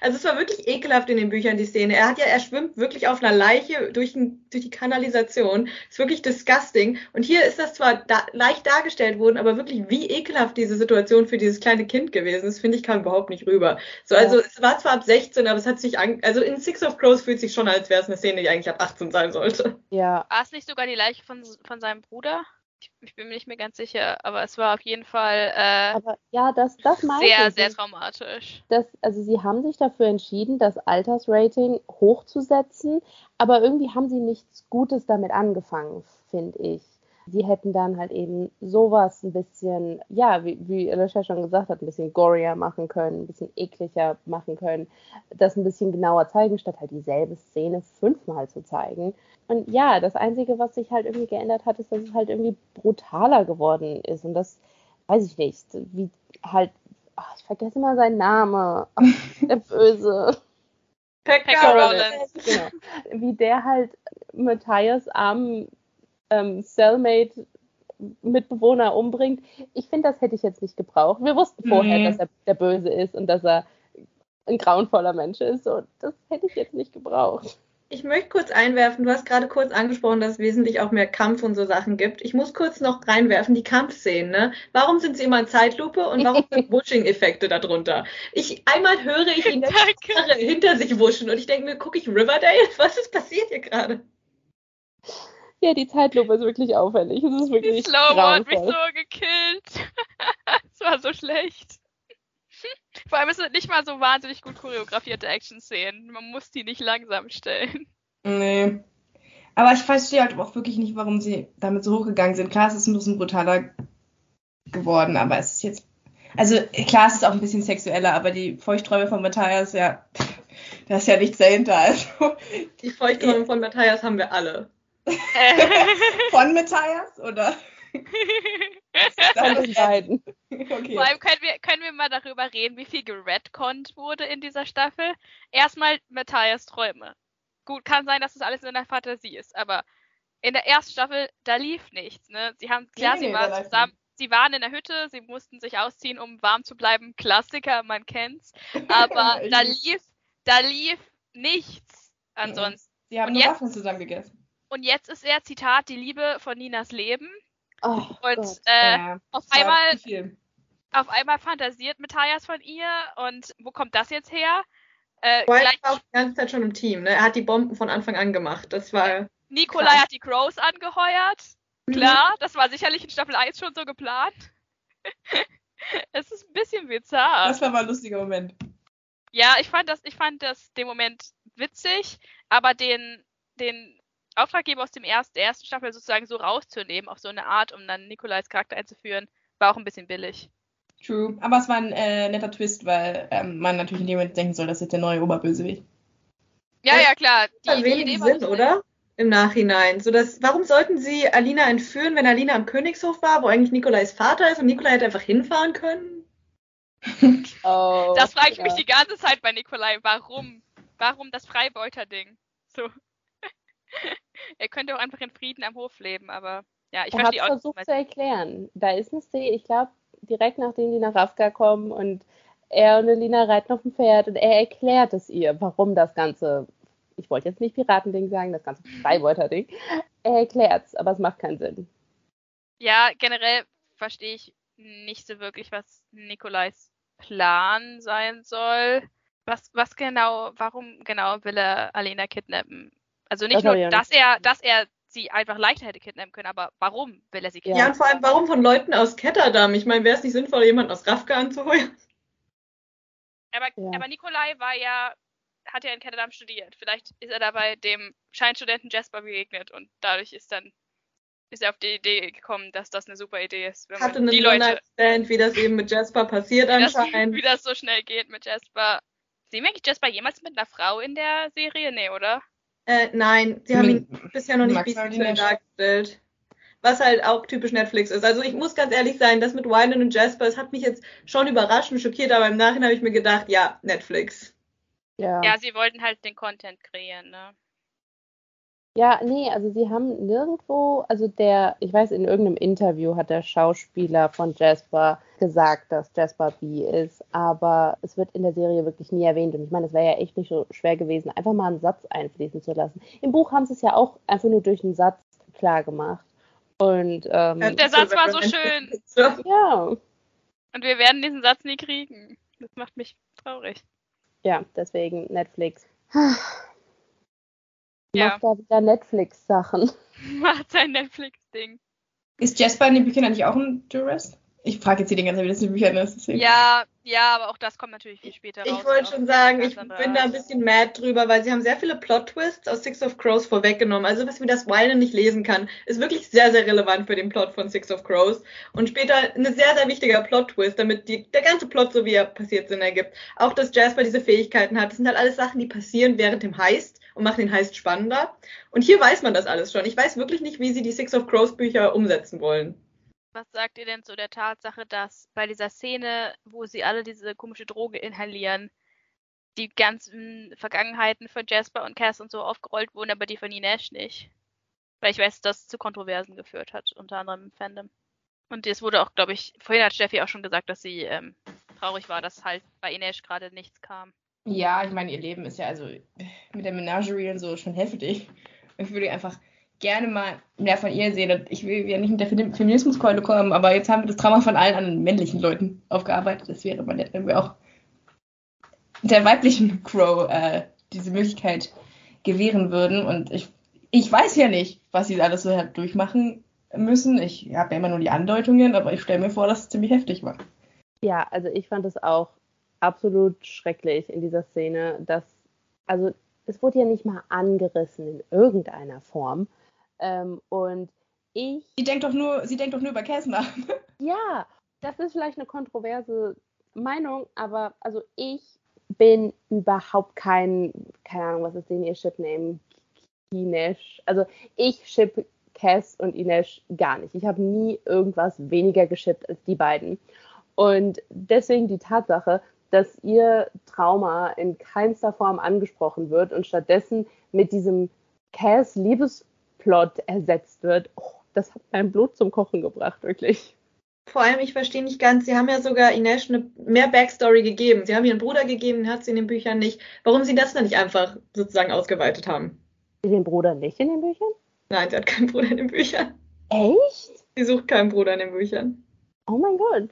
Also es war wirklich ekelhaft in den Büchern, die Szene. Er hat ja, er schwimmt wirklich auf einer Leiche durch, ein, durch die Kanalisation. Ist wirklich disgusting. Und hier ist das zwar da, leicht dargestellt worden, aber wirklich wie ekelhaft diese Situation für dieses kleine Kind gewesen ist, finde ich, kam überhaupt nicht rüber. So, also Ja. es war zwar ab 16, aber es hat sich an, also in Six of Crows fühlt sich schon, als wäre es eine Szene, die eigentlich ab 18 sein sollte. Ja, War es nicht sogar die Leiche von, von seinem Bruder? Ich, bin mir nicht mehr ganz sicher, aber es war auf jeden Fall äh, aber ja, das, das sehr, ich. sehr traumatisch. das, also sie haben sich dafür entschieden, das Altersrating hochzusetzen, aber irgendwie haben sie nichts Gutes damit angefangen, finde ich. Sie hätten dann halt eben sowas ein bisschen, ja, wie, wie Alicia schon gesagt hat, ein bisschen gorier machen können, ein bisschen ekliger machen können, das ein bisschen genauer zeigen, statt halt dieselbe Szene fünfmal zu zeigen. Und ja, das Einzige, was sich halt irgendwie geändert hat, ist, dass es halt irgendwie brutaler geworden ist. Und das weiß ich nicht, wie halt Ach, ich vergesse immer seinen Namen. Ach, der Böse. Pekka Rollins. Genau. Wie der halt Matthias armen ähm, Cellmate Mitbewohner umbringt. Ich finde, das hätte ich jetzt nicht gebraucht. Wir wussten vorher, Mhm. dass er der Böse ist und dass er ein grauenvoller Mensch ist. Und das hätte ich jetzt nicht gebraucht. Ich möchte kurz einwerfen, du hast gerade kurz angesprochen, dass es wesentlich auch mehr Kampf und so Sachen gibt. Ich muss kurz noch reinwerfen, die Kampfszenen, ne? Warum sind sie immer in Zeitlupe und warum sind Wushing-Effekte darunter? Ich, einmal höre ich ihn hinter sich wuschen und ich denke mir, gucke ich Riverdale? Was ist passiert hier gerade? Ja, die Zeitlupe ist wirklich auffällig. Es ist Die wirklich Slow-Mo hat mich so gekillt. Es war so schlecht. Vor allem es sind nicht mal so wahnsinnig gut choreografierte Action-Szenen. Man muss die nicht langsam stellen. Nee. Aber ich verstehe halt auch wirklich nicht, warum sie damit so hochgegangen sind. Klar, es ist ein bisschen brutaler geworden, aber es ist jetzt. Also klar, es ist auch ein bisschen sexueller, aber die Feuchtträume von Matthias, ja, da ist ja nichts dahinter. Also, Die Feuchtträume von Matthias haben wir alle. von Matthias, oder? Von den beiden. Okay. Vor allem können wir, können wir mal darüber reden, wie viel geredconnt wurde in dieser Staffel. Erstmal Matthias Träume. Gut, kann sein, dass das alles in der Fantasie ist, aber in der ersten Staffel, da lief nichts. Ne? Sie haben, klar, Nee, sie, waren zusammen, sie waren in der Hütte, sie mussten sich ausziehen, um warm zu bleiben. Klassiker, man kennt's. Aber da lief, da lief nichts ansonsten. Sie haben Und nur jetzt- Waffen zusammen gegessen. Und jetzt ist er, Zitat, die Liebe von Ninas Leben. Oh, Und Gott. äh, ja, auf das einmal auf einmal fantasiert Matthias von ihr und wo kommt das jetzt her? Äh, White gleich, war auch die ganze Zeit schon im Team. Ne? Er hat die Bomben von Anfang an gemacht. Das war. Nikolai krass. hat die Crows angeheuert. Mhm. Klar, das war sicherlich in Staffel 1 schon so geplant. es ist ein bisschen bizarr. Das war mal ein lustiger Moment. Ja, ich fand das, ich fand das den Moment witzig, aber den, den Auftraggeber aus dem ersten, der ersten Staffel sozusagen so rauszunehmen, auf so eine Art, um dann Nikolais Charakter einzuführen, war auch ein bisschen billig. True. Aber es war ein äh, netter Twist, weil ähm, man natürlich in dem Moment denken soll, das ist der neue Oberbösewicht. Ja, ja, klar. hat Die, die wenig Sinn, oder? Im Nachhinein. So dass, warum sollten sie Alina entführen, wenn Alina am Königshof war, wo eigentlich Nikolais Vater ist und Nikolai hätte einfach hinfahren können? Oh, Das frage ich ja. mich die ganze Zeit bei Nikolai. Warum? Warum das Freibeuter-Ding? So. Er könnte auch einfach in Frieden am Hof leben, aber ja, ich Er verstehe auch versucht nicht. zu erklären. Da ist eine Szene, ich glaube, direkt nachdem die nach Rafka kommen und er und Elina reiten auf dem Pferd und er erklärt es ihr, warum das Ganze, ich wollte jetzt nicht Piratending sagen, das ganze Freibeuter-Ding. Er erklärt es, aber es macht keinen Sinn. Ja, generell verstehe ich nicht so wirklich, was Nikolais Plan sein soll. Was, was genau, warum genau will er Alena kidnappen? Also nicht Das nur, dass er, dass er sie einfach leichter hätte kidnappen können, aber warum will er sie Ja. Ja, kidnappen? und vor allem, warum von Leuten aus Ketterdam? Ich meine, wäre es nicht sinnvoll, jemanden aus Rafka anzuheuern? Aber, Ja. aber Nikolai war ja, hat ja in Ketterdam studiert. Vielleicht ist er dabei dem Scheinstudenten Jasper begegnet und dadurch ist dann ist er auf die Idee gekommen, dass das eine super Idee ist, wenn Hatte man die Leute, One-Night-Stand, wie das eben mit Jasper passiert wie das, anscheinend. wie das so schnell geht mit Jasper. Sehen wir eigentlich Jasper jemals mit einer Frau in der Serie? Nee, oder? Äh, nein, sie haben ihn Min- bisher noch nicht bisexuell dargestellt. Was halt auch typisch Netflix ist. Also ich muss ganz ehrlich sein, das mit Wyland und Jasper, es hat mich jetzt schon überrascht und schockiert, aber im Nachhinein habe ich mir gedacht, ja, Netflix. Ja. Ja, sie wollten halt den Content kreieren, ne? Ja, nee, also sie haben nirgendwo, also der, ich weiß, in irgendeinem Interview hat der Schauspieler von Jasper gesagt, dass Jasper B ist, aber es wird in der Serie wirklich nie erwähnt. Und ich meine, es wäre ja echt nicht so schwer gewesen, einfach mal einen Satz einfließen zu lassen. Im Buch haben sie es ja auch einfach nur durch einen Satz klar gemacht. Und ähm, Der Satz war so schön. Ja, Und wir werden diesen Satz nie kriegen. Das macht mich traurig. ja, deswegen Netflix. Ja. Macht da wieder Netflix-Sachen. Macht sein Netflix-Ding. Ist Jasper in den Büchern eigentlich auch ein Jurist? Ich frage jetzt hier die ganze Zeit, wie das in den Büchern ist. Deswegen. Ja, ja, aber auch das kommt natürlich viel später raus. Ich wollte schon sagen, ich bin da ein bisschen mad drüber, weil sie haben sehr viele Plot-Twists aus Six of Crows vorweggenommen. Also was wie das Wyland nicht lesen kann, ist wirklich sehr, sehr relevant für den Plot von Six of Crows. Und später ein sehr, sehr wichtiger Plot-Twist, damit die, der ganze Plot, so wie er passiert, Sinn ergibt. Auch, dass Jasper diese Fähigkeiten hat. Das sind halt alles Sachen, die passieren während dem Heist und machen den Heist spannender. Und hier weiß man das alles schon. Ich weiß wirklich nicht, wie sie die Six of Crows Bücher umsetzen wollen. Was sagt ihr denn zu der Tatsache, dass bei dieser Szene, wo sie alle diese komische Droge inhalieren, die ganzen Vergangenheiten von Jasper und Cass und so aufgerollt wurden, aber die von Inesh nicht? Weil ich weiß, dass das zu Kontroversen geführt hat, unter anderem im Fandom. Und es wurde auch, glaube ich, vorhin hat Steffi auch schon gesagt, dass sie ähm, traurig war, dass halt bei Inesh gerade nichts kam. Ja, ich meine, ihr Leben ist ja also mit der Menagerie und so schon heftig. Ich würde einfach gerne mal mehr von ihr sehen. Ich will ja nicht mit der Fem- Feminismuskeule kommen, aber jetzt haben wir das Trauma von allen anderen männlichen Leuten aufgearbeitet. Das wäre mal nett, wenn wir auch der weiblichen Crow äh, diese Möglichkeit gewähren würden. Und ich, ich weiß ja nicht, was sie alles so hat durchmachen müssen. Ich habe ja immer nur die Andeutungen, aber ich stelle mir vor, dass es ziemlich heftig war. Ja, also ich fand es auch absolut schrecklich in dieser Szene, dass, also es wurde ja nicht mal angerissen in irgendeiner Form. Ähm, und ich. Sie denkt doch nur, sie denkt doch nur über Cass nach. Ja, das ist vielleicht eine kontroverse Meinung, aber also ich bin überhaupt kein, keine Ahnung, was ist denn ihr Ship-Name? Inesh. Also ich ship Cass und Inesh gar nicht. Ich habe nie irgendwas weniger geschippt als die beiden. Und deswegen die Tatsache, dass ihr Trauma in keinster Form angesprochen wird und stattdessen mit diesem Cass Liebesplot ersetzt wird, oh, das hat mein Blut zum Kochen gebracht, wirklich. Vor allem, ich verstehe nicht ganz, sie haben ja sogar Ines eine mehr Backstory gegeben. Sie haben ihren Bruder gegeben, hat sie in den Büchern nicht. Warum sie das dann nicht einfach sozusagen ausgeweitet haben? Den Bruder nicht in den Büchern? Nein, sie hat keinen Bruder in den Büchern. Echt? Sie sucht keinen Bruder in den Büchern. Oh mein Gott.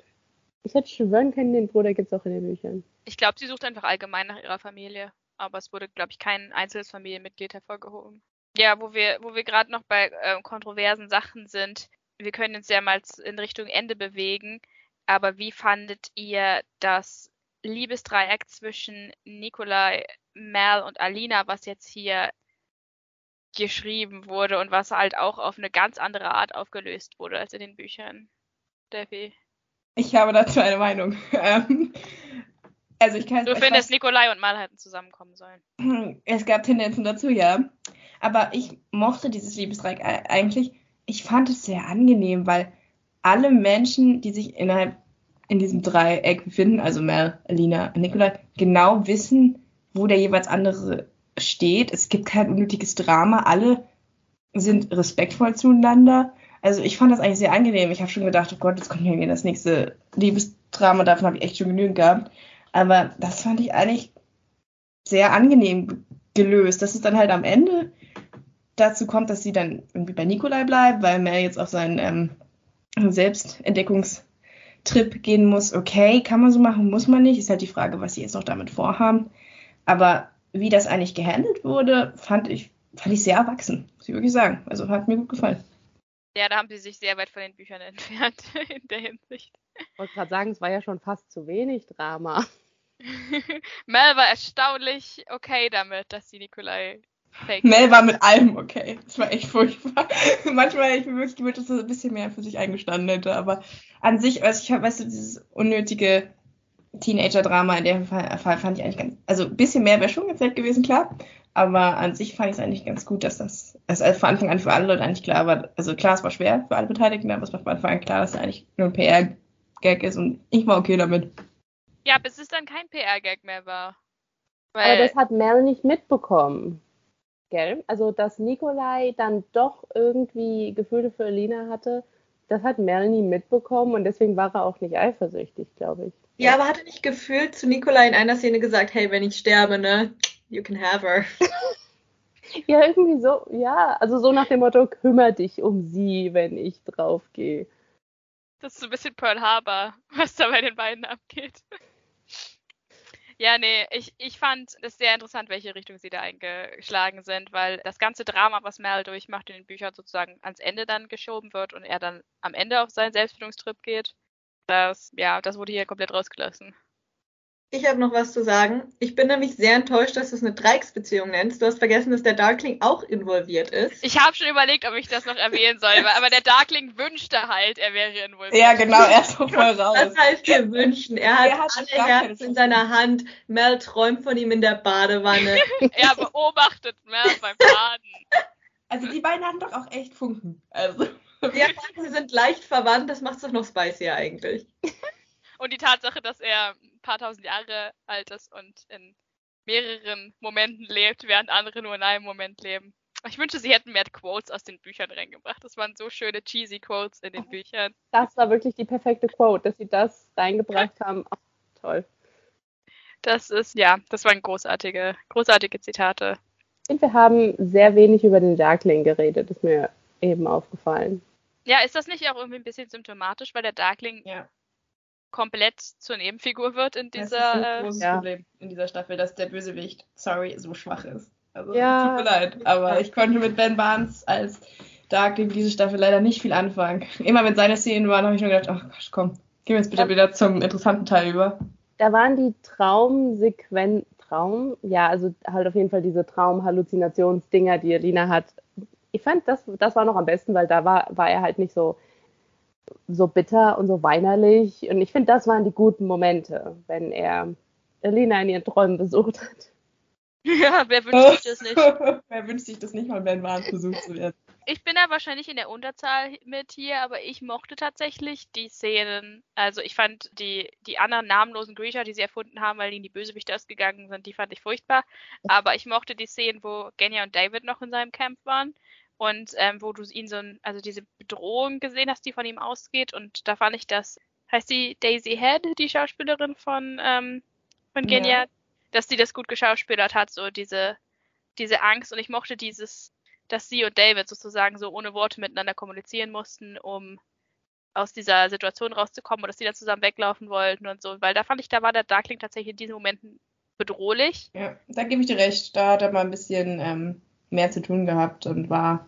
Ich hätte schwören können, den Bruder gibt es auch in den Büchern. Ich glaube, sie sucht einfach allgemein nach ihrer Familie. Aber es wurde, glaube ich, kein einzelnes Familienmitglied hervorgehoben. Ja, wo wir, wo wir gerade noch bei äh, kontroversen Sachen sind, wir können uns ja mal in Richtung Ende bewegen. Aber wie fandet ihr das Liebesdreieck zwischen Nikolai, Mel und Alina, was jetzt hier geschrieben wurde und was halt auch auf eine ganz andere Art aufgelöst wurde als in den Büchern? Steffi? Ich habe dazu eine Meinung. Ähm, also ich kann Du findest, weiß, Nikolai und Mal hätten zusammenkommen sollen. Es gab Tendenzen dazu, ja. Aber ich mochte dieses Liebesdreieck eigentlich. Ich fand es sehr angenehm, weil alle Menschen, die sich innerhalb in diesem Dreieck befinden, also Mel, Alina, Nikolai, genau wissen, wo der jeweils andere steht. Es gibt kein unnötiges Drama. Alle sind respektvoll zueinander. Also ich fand das eigentlich sehr angenehm. Ich habe schon gedacht, oh Gott, jetzt kommt hier das nächste Liebesdrama. Davon habe ich echt schon genügend gehabt. Aber das fand ich eigentlich sehr angenehm gelöst. Dass es dann halt am Ende dazu kommt, dass sie dann irgendwie bei Nikolai bleibt, weil Mel jetzt auf seinen ähm, Selbstentdeckungstrip gehen muss. Okay, kann man so machen, muss man nicht. Ist halt die Frage, was sie jetzt noch damit vorhaben. Aber wie das eigentlich gehandelt wurde, fand ich, fand ich sehr erwachsen, muss ich wirklich sagen. Also hat mir gut gefallen. Ja, da haben sie sich sehr weit von den Büchern entfernt in der Hinsicht. Ich wollte gerade sagen, es war ja schon fast zu wenig Drama. Mel war erstaunlich okay damit, dass sie Nikolai fake Mel war mit allem okay. Das war echt furchtbar. Manchmal hätte ich mir wirklich gewünscht, dass er ein bisschen mehr für sich eingestanden hätte. Aber an sich, also ich habe, weißt du, dieses unnötige Teenager-Drama in dem Fall, Fall, fand ich eigentlich ganz, also ein bisschen mehr wäre schon gezählt gewesen, klar. Aber an sich fand ich es eigentlich ganz gut, dass das, also von Anfang an für alle Leute eigentlich klar war. Also klar, es war schwer für alle Beteiligten, aber es war von Anfang an klar, dass es eigentlich nur ein PR-Gag ist und ich war okay damit. Ja, bis es dann kein PR-Gag mehr war. Weil aber das hat Mel nicht mitbekommen. Gell? Also, dass Nikolai dann doch irgendwie Gefühle für Elina hatte, das hat Melanie mitbekommen und deswegen war er auch nicht eifersüchtig, glaube ich. Ja, aber hat er nicht gefühlt zu Nikolai in einer Szene gesagt, hey, wenn ich sterbe, ne, you can have her. ja, irgendwie so, ja, also so nach dem Motto, kümmere dich um sie, wenn ich draufgehe. Das ist so ein bisschen Pearl Harbor, was da bei den beiden abgeht. Ja, nee, ich, ich fand es sehr interessant, welche Richtung sie da eingeschlagen sind, weil das ganze Drama, was Mel durchmacht in den Büchern, sozusagen ans Ende dann geschoben wird und er dann am Ende auf seinen Selbstfindungstrip geht. Das, ja, das wurde hier komplett rausgelassen. Ich habe noch was zu sagen. Ich bin nämlich sehr enttäuscht, dass du es eine Dreiecksbeziehung nennst. Du hast vergessen, dass der Darkling auch involviert ist. Ich habe schon überlegt, ob ich das noch erwähnen soll, aber der Darkling wünschte halt, er wäre involviert. Ja, genau, er ist so voll raus. Das heißt, wir wünschen. Er hat, er hat alle Herzen in seiner Hand. Mel träumt von ihm in der Badewanne. er beobachtet Mel beim Baden. Also die beiden hatten doch auch echt Funken. Also. Ja, sie sind leicht verwandt, das macht es doch noch spicier eigentlich. Und die Tatsache, dass er ein paar tausend Jahre alt ist und in mehreren Momenten lebt, während andere nur in einem Moment leben. Ich wünsche, sie hätten mehr Quotes aus den Büchern reingebracht. Das waren so schöne cheesy Quotes in den Büchern. Das war wirklich die perfekte Quote, dass sie das reingebracht haben. Ach, toll. Das ist, ja, das waren großartige, großartige Zitate. Ich finde, wir haben sehr wenig über den Darkling geredet, ist mir eben aufgefallen. Ja, ist das nicht auch irgendwie ein bisschen symptomatisch, weil der Darkling ja komplett zur Nebenfigur wird in dieser. Das ist ein großes äh, Problem in dieser Staffel, dass der Bösewicht, sorry, so schwach ist. Also ja. tut mir leid, aber ich konnte mit Ben Barnes als Darkling diese Staffel leider nicht viel anfangen. Immer wenn seine Szenen waren, habe ich nur gedacht, ach oh, komm, gehen wir jetzt bitte ja. wieder zum interessanten Teil über. da waren die Traumsequenzen, Traum, ja, also halt auf jeden Fall diese Traumhalluzinationsdinger, die Alina hat. Ich fand, das, das war noch am besten, weil da war, war er halt nicht so, so bitter und so weinerlich. Und ich finde, das waren die guten Momente, wenn er Alina in ihren Träumen besucht hat. Ja, wer wünscht sich das nicht? wer wünscht sich das nicht mal, wenn Wahn besucht zu werden? Ich bin da wahrscheinlich in der Unterzahl mit hier, aber ich mochte tatsächlich die Szenen. Also ich fand die, die anderen namenlosen Grisha, die sie erfunden haben, weil ihnen die Bösewichte ausgegangen sind, die fand ich furchtbar. Aber ich mochte die Szenen, wo Genya und David noch in seinem Camp waren und ähm, wo du ihn so ein, also diese Bedrohung gesehen hast, die von ihm ausgeht. Und da fand ich das, heißt die Daisy Head, die Schauspielerin von, ähm, von Genya, ja. dass sie das gut geschauspielert hat, so diese, diese Angst. Und ich mochte dieses dass sie und David sozusagen so ohne Worte miteinander kommunizieren mussten, um aus dieser Situation rauszukommen oder dass sie dann zusammen weglaufen wollten und so. Weil da fand ich, da war der Darkling tatsächlich in diesen Momenten bedrohlich. Ja, da gebe ich dir recht. Da hat er mal ein bisschen ähm, mehr zu tun gehabt und war,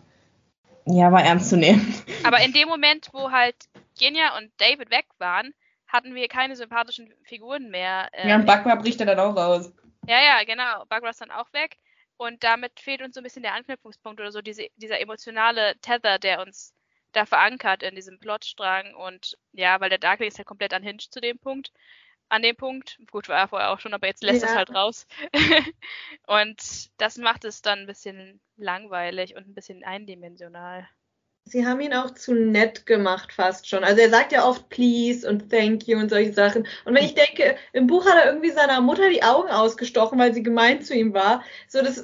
ja, war ernst zu nehmen. Aber in dem Moment, wo halt Genia und David weg waren, hatten wir keine sympathischen Figuren mehr. Äh, ja, und Bagwa bricht er dann auch raus. Ja, ja, genau. Bagwa ist dann auch weg. Und damit fehlt uns so ein bisschen der Anknüpfungspunkt oder so diese, dieser emotionale Tether, der uns da verankert in diesem Plotstrang. Und ja, weil der Darkling ist halt komplett unhinged zu dem Punkt. An dem Punkt. Gut, war er vorher auch schon, aber jetzt lässt ja. es halt raus. und das macht es dann ein bisschen langweilig und ein bisschen eindimensional. Sie haben ihn auch zu nett gemacht, fast schon. Also er sagt ja oft please und thank you und solche Sachen. Und wenn ich denke, im Buch hat er irgendwie seiner Mutter die Augen ausgestochen, weil sie gemein zu ihm war. So das,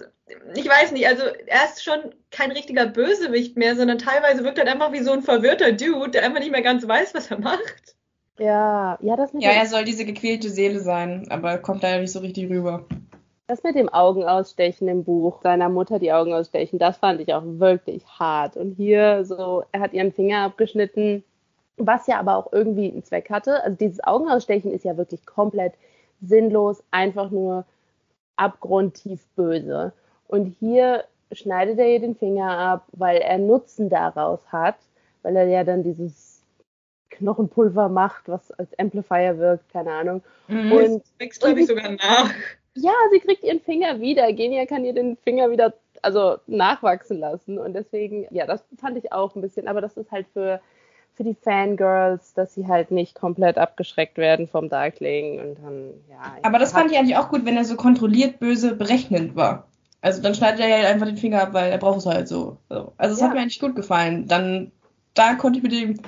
ich weiß nicht, also er ist schon kein richtiger Bösewicht mehr, sondern teilweise wirkt er einfach wie so ein verwirrter Dude, der einfach nicht mehr ganz weiß, was er macht. Ja, ja, das mit Ja, er soll diese gequälte Seele sein, aber kommt leider nicht so richtig rüber. Das mit dem Augenausstechen im Buch, seiner Mutter die Augen ausstechen, das fand ich auch wirklich hart. Und hier so, er hat ihren Finger abgeschnitten, was ja aber auch irgendwie einen Zweck hatte. Also dieses Augenausstechen ist ja wirklich komplett sinnlos, einfach nur abgrundtief böse. Und hier schneidet er ihr den Finger ab, weil er Nutzen daraus hat, weil er ja dann dieses Knochenpulver macht, was als Amplifier wirkt, keine Ahnung. Mhm, und wächst, glaube ich, sogar nach ja, sie kriegt ihren Finger wieder. Genia kann ihr den Finger wieder also nachwachsen lassen. Und deswegen, ja, das fand ich auch ein bisschen, aber das ist halt für, für die Fangirls, dass sie halt nicht komplett abgeschreckt werden vom Darkling und dann, ja. Aber das fand ich eigentlich auch gut, wenn er so kontrolliert böse berechnend war. Also dann schneidet er ja einfach den Finger ab, weil er braucht es halt so. Also es ja. hat mir eigentlich gut gefallen. Dann, da konnte ich mit ihm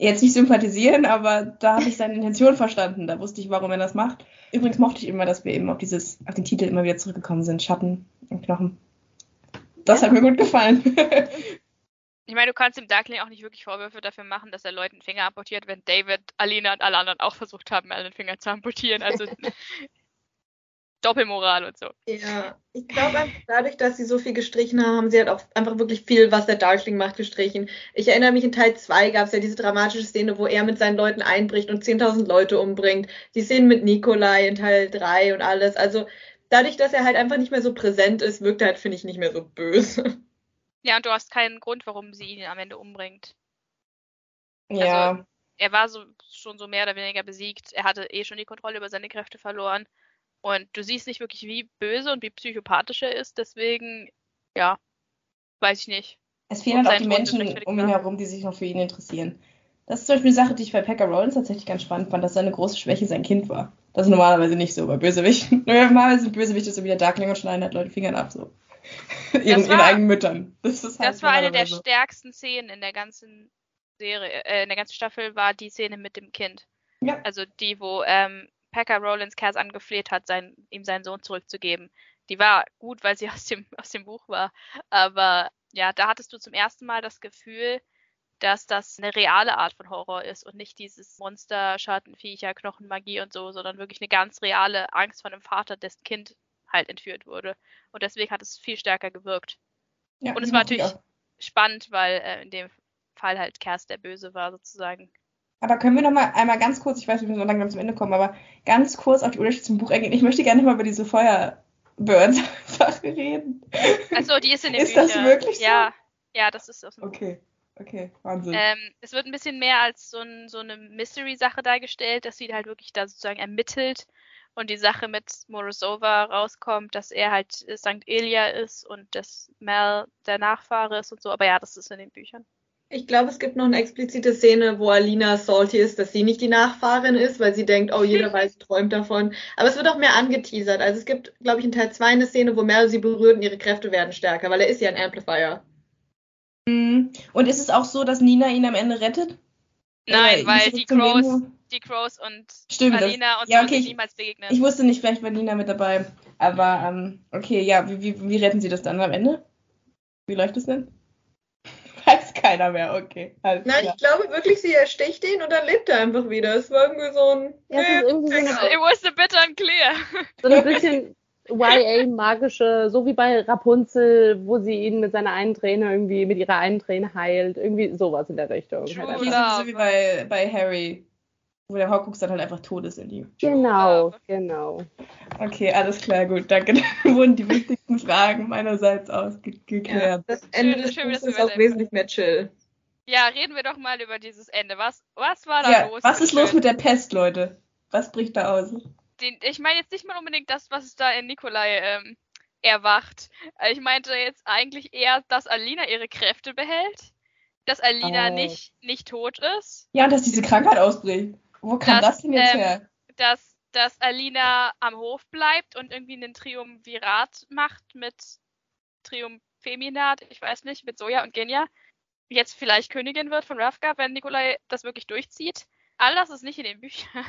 jetzt nicht sympathisieren, aber da habe ich seine Intention verstanden. Da wusste ich, warum er das macht. Übrigens mochte ich immer, dass wir eben auf dieses, auf den Titel immer wieder zurückgekommen sind. Schatten und Knochen. Das hat mir gut gefallen. Ich meine, du kannst dem Darkling auch nicht wirklich Vorwürfe dafür machen, dass er Leuten Finger amputiert, wenn David, Alina und alle anderen auch versucht haben, alle den Finger zu amputieren. Also Doppelmoral und so. Ja, ich glaube einfach dadurch, dass sie so viel gestrichen haben, haben sie halt auch einfach wirklich viel, was der Darkling macht, gestrichen. Ich erinnere mich, in Teil 2 gab es ja diese dramatische Szene, wo er mit seinen Leuten einbricht und 10.000 Leute umbringt. Die Szenen mit Nikolai in Teil 3 und alles. Also dadurch, dass er halt einfach nicht mehr so präsent ist, wirkt er halt, finde ich, nicht mehr so böse. Ja, und du hast keinen Grund, warum sie ihn am Ende umbringt. Ja. Also, er war so, schon so mehr oder weniger besiegt. Er hatte eh schon die Kontrolle über seine Kräfte verloren. Und du siehst nicht wirklich, wie böse und wie psychopathisch er ist. Deswegen, ja, weiß ich nicht. Es fehlen halt auch die Menschen um ihn herum, die sich noch für ihn interessieren. Das ist zum Beispiel eine Sache, die ich bei Packer Rollins tatsächlich ganz spannend fand, dass seine große Schwäche sein Kind war. Das ist normalerweise nicht so bei Bösewichten. Normalerweise sind Bösewichte so wie der Darkling und schneiden halt Leute Fingern ab, so. ihren, war, ihren eigenen Müttern. Das, halt das war eine der stärksten Szenen in der ganzen Serie, äh, in der ganzen Staffel, war die Szene mit dem Kind. Ja. Also die, wo ähm, Packer Rollins Kers angefleht hat, sein, ihm seinen Sohn zurückzugeben. Die war gut, weil sie aus dem, aus dem Buch war. Aber ja, da hattest du zum ersten Mal das Gefühl, dass das eine reale Art von Horror ist und nicht dieses Monster, Schattenviecher, Knochenmagie und so, sondern wirklich eine ganz reale Angst von einem Vater, dessen Kind halt entführt wurde. Und deswegen hat es viel stärker gewirkt. Ja, und es war natürlich spannend, weil äh, in dem Fall halt Kers der Böse war sozusagen. Aber können wir noch mal einmal ganz kurz, ich weiß, wir müssen noch langsam zum Ende kommen, aber ganz kurz auf die Unterschiede zum Buch eingehen. Ich möchte gerne mal über diese Feuerbird-Sache reden. Achso, die ist in den Ist Büchern. das wirklich so? Ja, ja, das ist aus dem Okay. Okay, Wahnsinn. Ähm, es wird ein bisschen mehr als so, ein, so eine Mystery-Sache dargestellt, dass sie halt wirklich da sozusagen ermittelt und die Sache mit Morozova rauskommt, dass er halt St. Elia ist und dass Mel der Nachfahre ist und so. Aber ja, das ist in den Büchern. Ich glaube, es gibt noch eine explizite Szene, wo Alina salty ist, dass sie nicht die Nachfahrin ist, weil sie denkt, oh, jeder weiß, träumt davon. Aber es wird auch mehr angeteasert. Also es gibt, glaube ich, in Teil 2 eine Szene, wo Mel sie berührt und ihre Kräfte werden stärker, weil er ist ja ein Amplifier. Mhm. Und ist es auch so, dass Nina ihn am Ende rettet? Nein, Oder weil ist es die Crows, die Crows und Stimmt, das- Alina und ja, okay, sind ich- niemals begegnet. Ich wusste nicht, vielleicht war Nina mit dabei. Aber, ähm, okay, ja, wie, wie, wie retten sie das dann am Ende? Wie läuft es denn? Keiner mehr, okay. Alles Nein, klar. ich glaube wirklich, sie ersticht ihn und dann lebt er einfach wieder. Es war irgendwie so ein. Ja, es ist irgendwie so eine, It was a bit unclear. so ein bisschen YA-magische, so wie bei Rapunzel, wo sie ihn mit seiner einen Träne irgendwie, mit ihrer einen Träne heilt. Irgendwie sowas in der Richtung. True Halt so wie bei, bei Harry, wo der Horcrux dann halt einfach tot ist in ihm. Genau, genau. Okay, alles klar, gut. Danke. Dann wurden die wichtigsten Fragen meinerseits Ja, ausgeklärt. das Ende Schön- des schön, dass Buches ist auch da- wesentlich mehr chill. Ja, reden wir doch mal über dieses Ende. Was, was war da Ja, los? was ist los mit der Pest, Leute? Was bricht da aus? den, ich meine jetzt nicht mal unbedingt das, was da in Nikolai ähm, erwacht. Äh, Ich meinte jetzt eigentlich eher, dass Alina ihre Kräfte behält, dass Alina Oh. nicht, nicht tot ist, Ja, und dass diese Krankheit ausbricht. Wo kam Das, das, denn jetzt ähm, her? dass, dass Alina am Hof bleibt und irgendwie einen Triumvirat macht mit Triumpheminat, ich weiß nicht, mit Soja und Genya. Jetzt vielleicht Königin wird von Ravka, wenn Nikolai das wirklich durchzieht. All das ist nicht in den Büchern.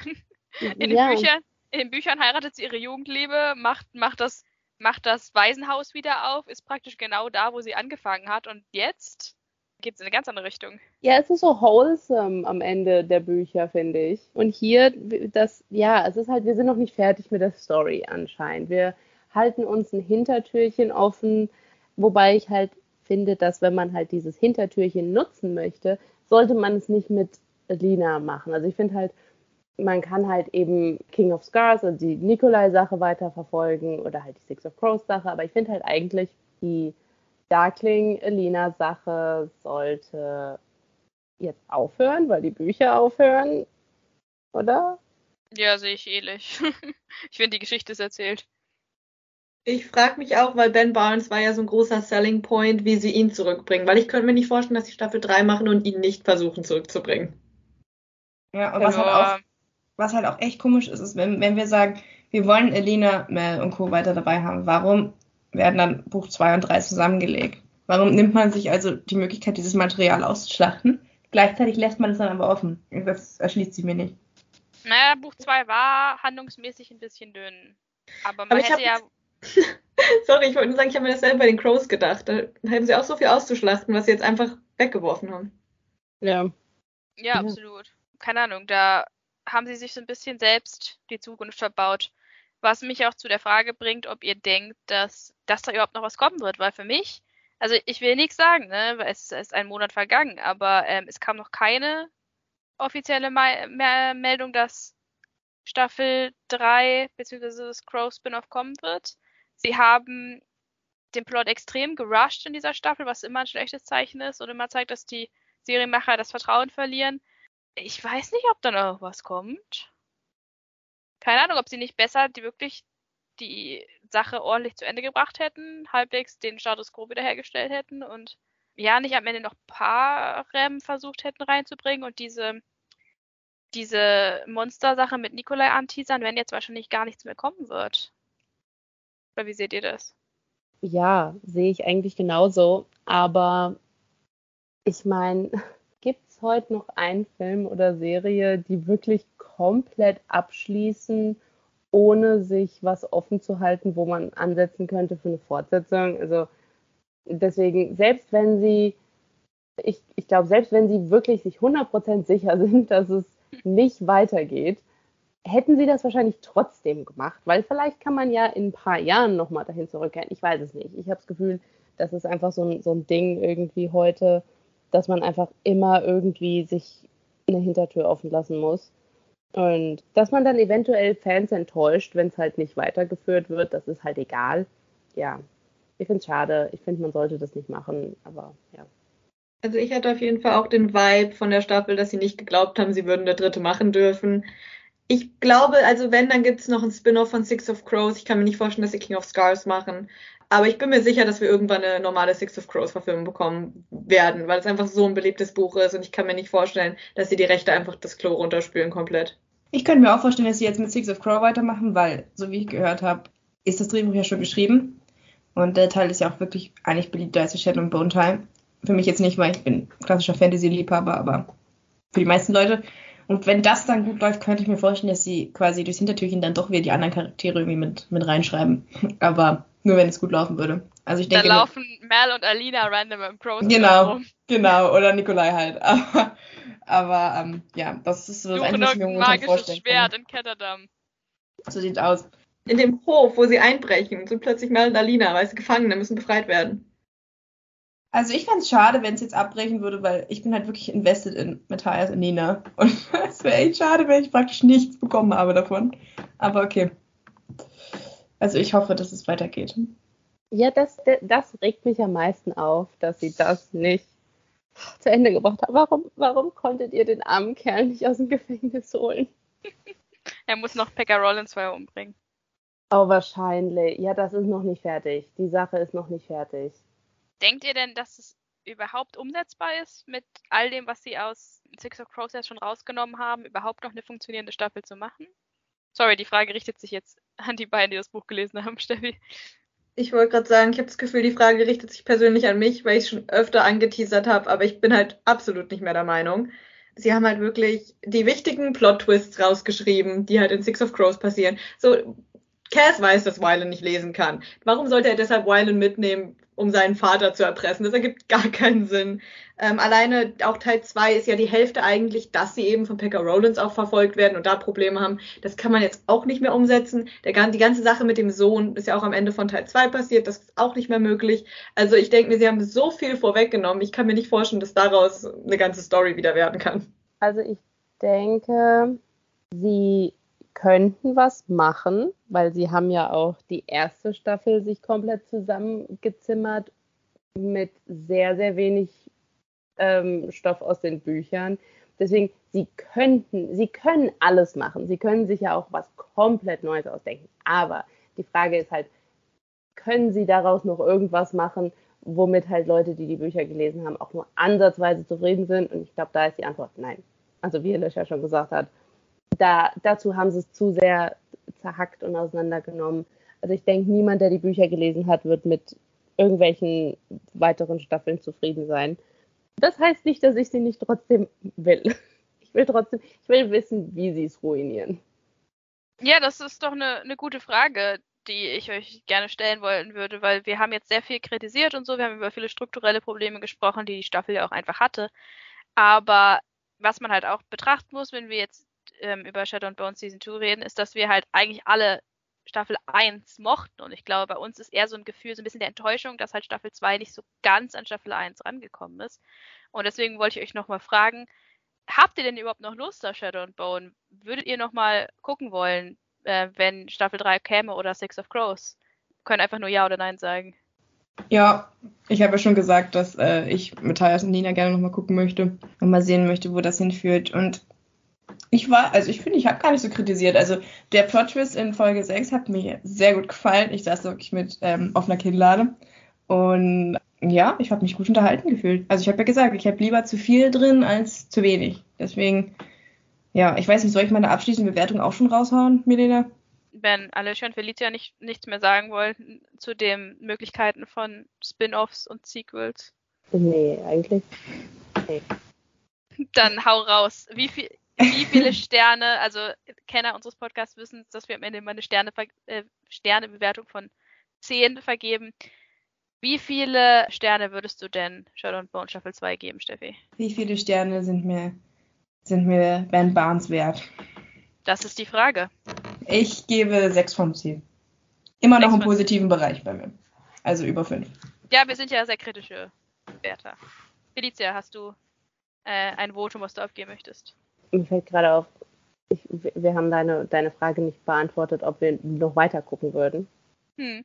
In den ja. Büchern, in den Büchern heiratet sie ihre Jugendliebe, macht, macht, das, macht das Waisenhaus wieder auf, ist praktisch genau da, wo sie angefangen hat. Und jetzt geht es in eine ganz andere Richtung. Ja, es ist so wholesome am Ende der Bücher, finde ich. Und hier, das, ja, es ist halt, wir sind noch nicht fertig mit der Story anscheinend. Wir halten uns ein Hintertürchen offen, wobei ich halt finde, dass wenn man halt dieses Hintertürchen nutzen möchte, sollte man es nicht mit Lina machen. Also ich finde halt, man kann halt eben King of Scars, also die Nikolai-Sache weiterverfolgen oder halt die Six of Crows-Sache, aber ich finde halt eigentlich die Darkling-Elina-Sache sollte jetzt aufhören, weil die Bücher aufhören, oder? Ja, sehe ich ähnlich. ich finde, die Geschichte ist erzählt. Ich frage mich auch, weil Ben Barnes war ja so ein großer Selling Point, wie sie ihn zurückbringen. Weil ich könnte mir nicht vorstellen, dass sie Staffel 3 machen und ihn nicht versuchen zurückzubringen. Ja, und was halt, auch, was halt auch echt komisch ist, ist, wenn, wenn wir sagen, wir wollen Elena, Mel und Co. weiter dabei haben, warum werden dann Buch 2 und 3 zusammengelegt? Warum nimmt man sich also die Möglichkeit, dieses Material auszuschlachten? Gleichzeitig lässt man es dann aber offen. Das erschließt sich mir nicht. Naja, Buch 2 war handlungsmäßig ein bisschen dünn. Aber man Aber ich hätte ja. Sorry, ich wollte nur sagen, ich habe mir dasselbe bei den Crows gedacht. Da hätten sie auch so viel auszuschlachten, was sie jetzt einfach weggeworfen haben. Ja, Ja. absolut. Keine Ahnung, da haben sie sich so ein bisschen selbst die Zukunft verbaut. Was mich auch zu der Frage bringt, ob ihr denkt, dass, dass da überhaupt noch was kommen wird. Weil für mich, also ich will nichts sagen, ne? weil es ist ein Monat vergangen, aber ähm, es kam noch keine offizielle Me Me Meldung, dass Staffel 3 bzw. das Crow Spin-off kommen wird. Sie haben den Plot extrem gerusht in dieser Staffel, was immer ein schlechtes Zeichen ist und immer zeigt, dass die Serienmacher das Vertrauen verlieren. Ich weiß nicht, ob da noch was kommt. Keine Ahnung, ob sie nicht besser die wirklich die Sache ordentlich zu Ende gebracht hätten, halbwegs den Status quo wiederhergestellt hätten und ja, nicht am Ende noch Paarem versucht hätten reinzubringen und diese diese Monster-Sache mit Nikolai anteasern, wenn jetzt wahrscheinlich gar nichts mehr kommen wird. Oder wie seht ihr das? Ja, sehe ich eigentlich genauso. Aber ich meine, gibt es heute noch einen Film oder Serie, die wirklich komplett abschließen, ohne sich was offen zu halten, wo man ansetzen könnte für eine Fortsetzung? Also deswegen, selbst wenn sie, ich, ich glaube, selbst wenn sie wirklich sich 100% sicher sind, dass es nicht weitergeht, hätten sie das wahrscheinlich trotzdem gemacht, weil vielleicht kann man ja in ein paar Jahren nochmal dahin zurückkehren. Ich weiß es nicht. Ich habe das Gefühl, das ist einfach so ein, so ein Ding irgendwie heute, dass man einfach immer irgendwie sich eine Hintertür offen lassen muss. Und dass man dann eventuell Fans enttäuscht, wenn es halt nicht weitergeführt wird, das ist halt egal. Ja, ich finde es schade. Ich finde, man sollte das nicht machen, aber ja. Also ich hatte auf jeden Fall auch den Vibe von der Staffel, dass sie nicht geglaubt haben, sie würden der dritte machen dürfen. Ich glaube, also wenn, dann gibt es noch ein Spin-off von Six of Crows. Ich kann mir nicht vorstellen, dass sie King of Scars machen. Aber ich bin mir sicher, dass wir irgendwann eine normale Six of Crows Verfilmung bekommen werden, weil es einfach so ein beliebtes Buch ist und ich kann mir nicht vorstellen, dass sie die Rechte einfach das Klo runterspülen komplett. Ich könnte mir auch vorstellen, dass sie jetzt mit Six of Crow weitermachen, weil, so wie ich gehört habe, ist das Drehbuch ja schon geschrieben. Und der Teil ist ja auch wirklich eigentlich beliebter als Shadow and Bone Teil. Für mich jetzt nicht, weil ich bin klassischer Fantasy-Liebhaber, aber für die meisten Leute. Und wenn das dann gut läuft, könnte ich mir vorstellen, dass sie quasi durchs Hintertürchen dann doch wieder die anderen Charaktere irgendwie mit, mit reinschreiben. Aber nur wenn es gut laufen würde. Also ich denke. Dann laufen Mel und Alina random im Crows Genau, rum. genau. Oder Nikolai halt. Aber, aber ähm, ja, das ist so das Einzige, was ich mir momentan vorstellen Schwert kann. in Ketterdam. So sieht's aus. In dem Hof, wo sie einbrechen, sind plötzlich Mel und Alina, weil sie Gefangene müssen befreit werden. Also ich fände es schade, wenn es jetzt abbrechen würde, weil ich bin halt wirklich invested in Matthias und Nina. Und es wäre echt schade, wenn ich praktisch nichts bekommen habe davon. Aber okay. Also ich hoffe, dass es weitergeht. Ja, das, das regt mich am meisten auf, dass sie das nicht zu Ende gebracht haben. Warum, warum konntet ihr den armen Kerl nicht aus dem Gefängnis holen? Er muss noch Pekka Rollins vorher umbringen. Oh, wahrscheinlich. Ja, das ist noch nicht fertig. Die Sache ist noch nicht fertig. Denkt ihr denn, dass es überhaupt umsetzbar ist, mit all dem, was sie aus Six of Crows jetzt schon rausgenommen haben, überhaupt noch eine funktionierende Staffel zu machen? Sorry, die Frage richtet sich jetzt an die beiden, die das Buch gelesen haben, Steffi. Ich wollte gerade sagen, ich habe das Gefühl, die Frage richtet sich persönlich an mich, weil ich schon öfter angeteasert habe, aber ich bin halt absolut nicht mehr der Meinung. Sie haben halt wirklich die wichtigen Plot-Twists rausgeschrieben, die halt in Six of Crows passieren. So, Cass weiß, dass Wylan nicht lesen kann. Warum sollte er deshalb Wylan mitnehmen, um seinen Vater zu erpressen? Das ergibt gar keinen Sinn. Ähm, alleine auch Teil 2 ist ja die Hälfte eigentlich, dass sie eben von Pekka Rollins auch verfolgt werden und da Probleme haben. Das kann man jetzt auch nicht mehr umsetzen. Der, die ganze Sache mit dem Sohn ist ja auch am Ende von Teil 2 passiert. Das ist auch nicht mehr möglich. Also ich denke mir, sie haben so viel vorweggenommen. Ich kann mir nicht vorstellen, dass daraus eine ganze Story wieder werden kann. Also ich denke, sie könnten was machen, weil sie haben ja auch die erste Staffel sich komplett zusammengezimmert mit sehr, sehr wenig ähm, Stoff aus den Büchern. Deswegen, sie könnten, sie können alles machen. Sie können sich ja auch was komplett Neues ausdenken. Aber die Frage ist halt, können sie daraus noch irgendwas machen, womit halt Leute, die die Bücher gelesen haben, auch nur ansatzweise zufrieden sind? Und ich glaube, da ist die Antwort nein. Also wie ja schon gesagt hat, da, dazu haben sie es zu sehr zerhackt und auseinandergenommen. Also ich denke, niemand, der die Bücher gelesen hat, wird mit irgendwelchen weiteren Staffeln zufrieden sein. Das heißt nicht, dass ich sie nicht trotzdem will. Ich will trotzdem, ich will wissen, wie sie es ruinieren. Ja, das ist doch eine, eine gute Frage, die ich euch gerne stellen wollen würde, weil wir haben jetzt sehr viel kritisiert und so, wir haben über viele strukturelle Probleme gesprochen, die die Staffel ja auch einfach hatte. Aber was man halt auch betrachten muss, wenn wir jetzt ähm, über Shadow and Bone Season 2 reden, ist, dass wir halt eigentlich alle Staffel 1 mochten. Und ich glaube, bei uns ist eher so ein Gefühl, so ein bisschen der Enttäuschung, dass halt Staffel 2 nicht so ganz an Staffel 1 rangekommen ist. Und deswegen wollte ich euch nochmal fragen, habt ihr denn überhaupt noch Lust auf Shadow and Bone? Würdet ihr nochmal gucken wollen, äh, wenn Staffel 3 käme oder Six of Crows? Könnt einfach nur Ja oder Nein sagen. Ja, ich habe ja schon gesagt, dass äh, ich mit Matthias und Nina gerne nochmal gucken möchte und mal sehen möchte, wo das hinführt. Und ich war, also ich finde, ich habe gar nicht so kritisiert. Also der Plot-Twist in Folge 6 hat mir sehr gut gefallen. Ich saß wirklich mit ähm, offener Kinnlade. Und ja, ich habe mich gut unterhalten gefühlt. Also ich habe ja gesagt, ich habe lieber zu viel drin als zu wenig. Deswegen, ja, ich weiß nicht, soll ich meine abschließende Bewertung auch schon raushauen, Milena? Wenn Alicia und Felicia nicht, nichts mehr sagen wollten zu den Möglichkeiten von Spin-offs und Sequels, Nee, eigentlich. Nee. dann hau raus. Wie, viel, wie viele Sterne, also Kenner unseres Podcasts wissen, dass wir am Ende immer eine Sterne, äh, Sternebewertung von 10 vergeben. Wie viele Sterne würdest du denn Shadow and Bone Staffel 2 geben, Steffi? Wie viele Sterne sind mir, sind mir Ben Barnes wert? Das ist die Frage. Ich gebe 6 von 10. Immer noch im positiven Bereich bei mir. Also über 5. Ja, wir sind ja sehr kritische Werte. Felicia, hast du äh, ein Votum, was du abgeben möchtest? Mir fällt gerade auf, ich, wir haben deine, deine Frage nicht beantwortet, ob wir noch weiter gucken würden. Hm.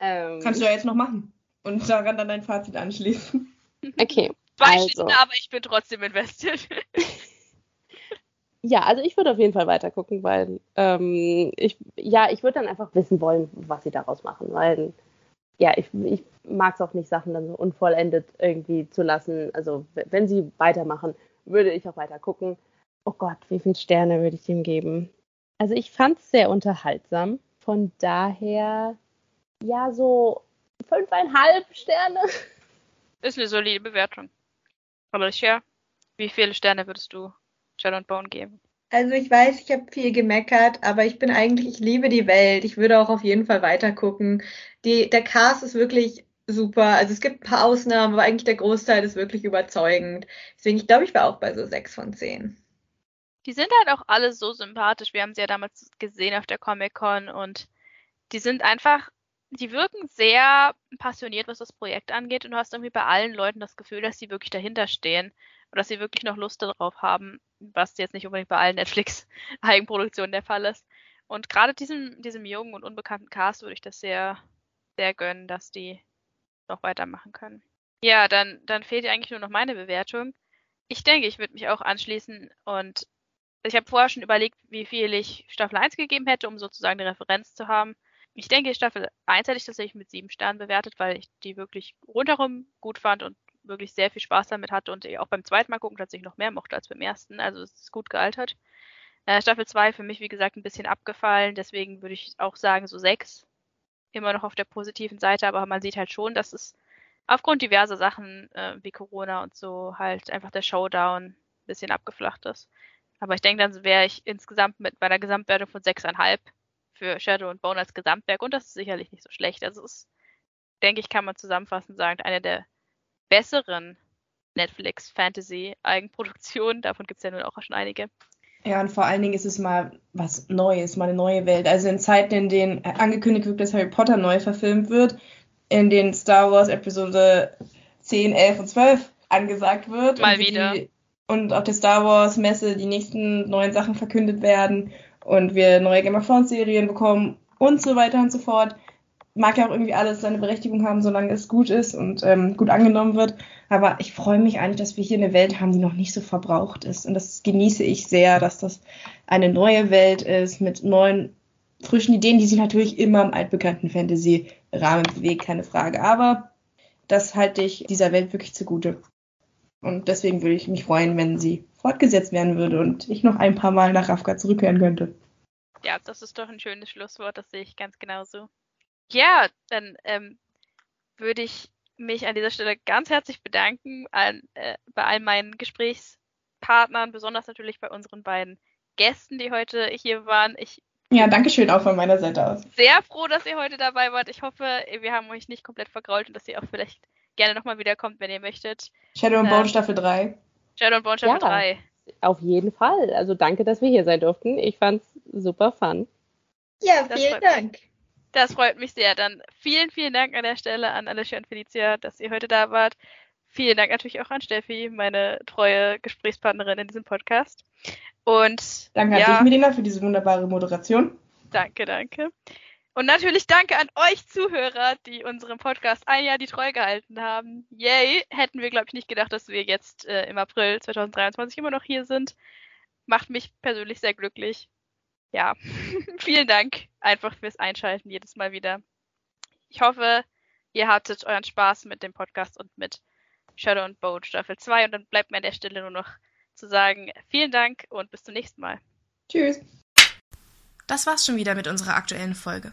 Ähm, Kannst du ja jetzt noch machen. Und daran dann dein Fazit anschließen. Okay, Zwei Also. Stunden, aber ich bin trotzdem investiert. Ja, also ich würde auf jeden Fall weiter gucken, weil ähm, ich, ja, ich würde dann einfach wissen wollen, was sie daraus machen, weil ja, ich, ich mag es auch nicht, Sachen dann so unvollendet irgendwie zu lassen. Also wenn sie weitermachen, würde ich auch weiter gucken. Oh Gott, wie viele Sterne würde ich dem geben? Also ich fand es sehr unterhaltsam. Von daher, ja, so fünfeinhalb Sterne. Ist eine solide Bewertung. Alicia, wie viele Sterne würdest du Shadow and Bone geben? Also ich weiß, ich habe viel gemeckert, aber ich bin eigentlich, ich liebe die Welt. Ich würde auch auf jeden Fall weiter gucken. Die, der Cast ist wirklich super. Also es gibt ein paar Ausnahmen, aber eigentlich der Großteil ist wirklich überzeugend. Deswegen, ich glaube, ich war auch bei so sechs von zehn. Die sind halt auch alle so sympathisch. Wir haben sie ja damals gesehen auf der Comic-Con und die sind einfach, die wirken sehr passioniert, was das Projekt angeht und du hast irgendwie bei allen Leuten das Gefühl, dass sie wirklich dahinter stehen und dass sie wirklich noch Lust darauf haben, was jetzt nicht unbedingt bei allen Netflix-Eigenproduktionen der Fall ist. Und gerade diesem, diesem jungen und unbekannten Cast würde ich das sehr, sehr gönnen, dass die noch weitermachen können. Ja, dann, dann fehlt ja eigentlich nur noch meine Bewertung. Ich denke, ich würde mich auch anschließen und ich habe vorher schon überlegt, wie viel ich Staffel 1 gegeben hätte, um sozusagen eine Referenz zu haben. Ich denke, Staffel 1 hätte ich tatsächlich mit sieben Sternen bewertet, weil ich die wirklich rundherum gut fand und wirklich sehr viel Spaß damit hatte und auch beim zweiten Mal gucken tatsächlich noch mehr mochte als beim ersten. Also es ist gut gealtert. Äh, Staffel 2 für mich, wie gesagt, ein bisschen abgefallen, deswegen würde ich auch sagen, so sechs. Immer noch auf der positiven Seite, aber man sieht halt schon, dass es aufgrund diverser Sachen äh, wie Corona und so halt einfach der Showdown ein bisschen abgeflacht ist. Aber ich denke, dann wäre ich insgesamt mit bei einer Gesamtwertung von 6,5 für Shadow und Bone als Gesamtwerk und das ist sicherlich nicht so schlecht. Also es ist, denke ich, kann man zusammenfassend sagen, eine der besseren Netflix-Fantasy-Eigenproduktionen. Davon gibt es ja nun auch schon einige. Ja, und vor allen Dingen ist es mal was Neues, mal eine neue Welt. Also in Zeiten, in denen angekündigt wird, dass Harry Potter neu verfilmt wird, in denen Star Wars Episode 10, 11 und 12 angesagt wird. Mal wieder. Die, und auf der Star Wars Messe die nächsten neuen Sachen verkündet werden und wir neue Game of Thrones Serien bekommen und so weiter und so fort. Mag ja auch irgendwie alles seine Berechtigung haben, solange es gut ist und ähm, gut angenommen wird. Aber ich freue mich eigentlich, dass wir hier eine Welt haben, die noch nicht so verbraucht ist. Und das genieße ich sehr, dass das eine neue Welt ist mit neuen, frischen Ideen, die sich natürlich immer im altbekannten Fantasy-Rahmen bewegt, keine Frage. Aber das halte ich dieser Welt wirklich zugute. Und deswegen würde ich mich freuen, wenn sie fortgesetzt werden würde und ich noch ein paar Mal nach Rafka zurückkehren könnte. Ja, das ist doch ein schönes Schlusswort, das sehe ich ganz genauso. Ja, dann ähm, würde ich mich an dieser Stelle ganz herzlich bedanken an, äh, bei all meinen Gesprächspartnern, besonders natürlich bei unseren beiden Gästen, die heute hier waren. Ich Ja, danke schön auch von meiner Seite aus. sehr froh, dass ihr heute dabei wart. Ich hoffe, wir haben euch nicht komplett vergrault und dass ihr auch vielleicht gerne nochmal wiederkommt, wenn ihr möchtet. Shadow and. Bone Staffel 3. Shadow and Bone Staffel Ja. 3. Auf jeden Fall. Also danke, dass wir hier sein durften. Ich fand's super fun. Ja, Das vielen freut mich. Dank. Das freut mich sehr. Dann vielen, vielen Dank an der Stelle an Alicia und Felicia, dass ihr heute da wart. Vielen Dank natürlich auch an Steffi, meine treue Gesprächspartnerin in diesem Podcast. Und Danke an ja, dich, Melina, für diese wunderbare Moderation. danke, danke. Und natürlich danke an euch Zuhörer, die unserem Podcast ein Jahr die Treue gehalten haben. Yay! Hätten wir, glaube ich, nicht gedacht, dass wir jetzt äh, im April 2023 immer noch hier sind. Macht mich persönlich sehr glücklich. Ja, vielen Dank einfach fürs Einschalten jedes Mal wieder. Ich hoffe, ihr hattet euren Spaß mit dem Podcast und mit Shadow and Bone Staffel 2. Und dann bleibt mir an der Stelle nur noch zu sagen, vielen Dank und bis zum nächsten Mal. Tschüss. Das war's schon wieder mit unserer aktuellen Folge.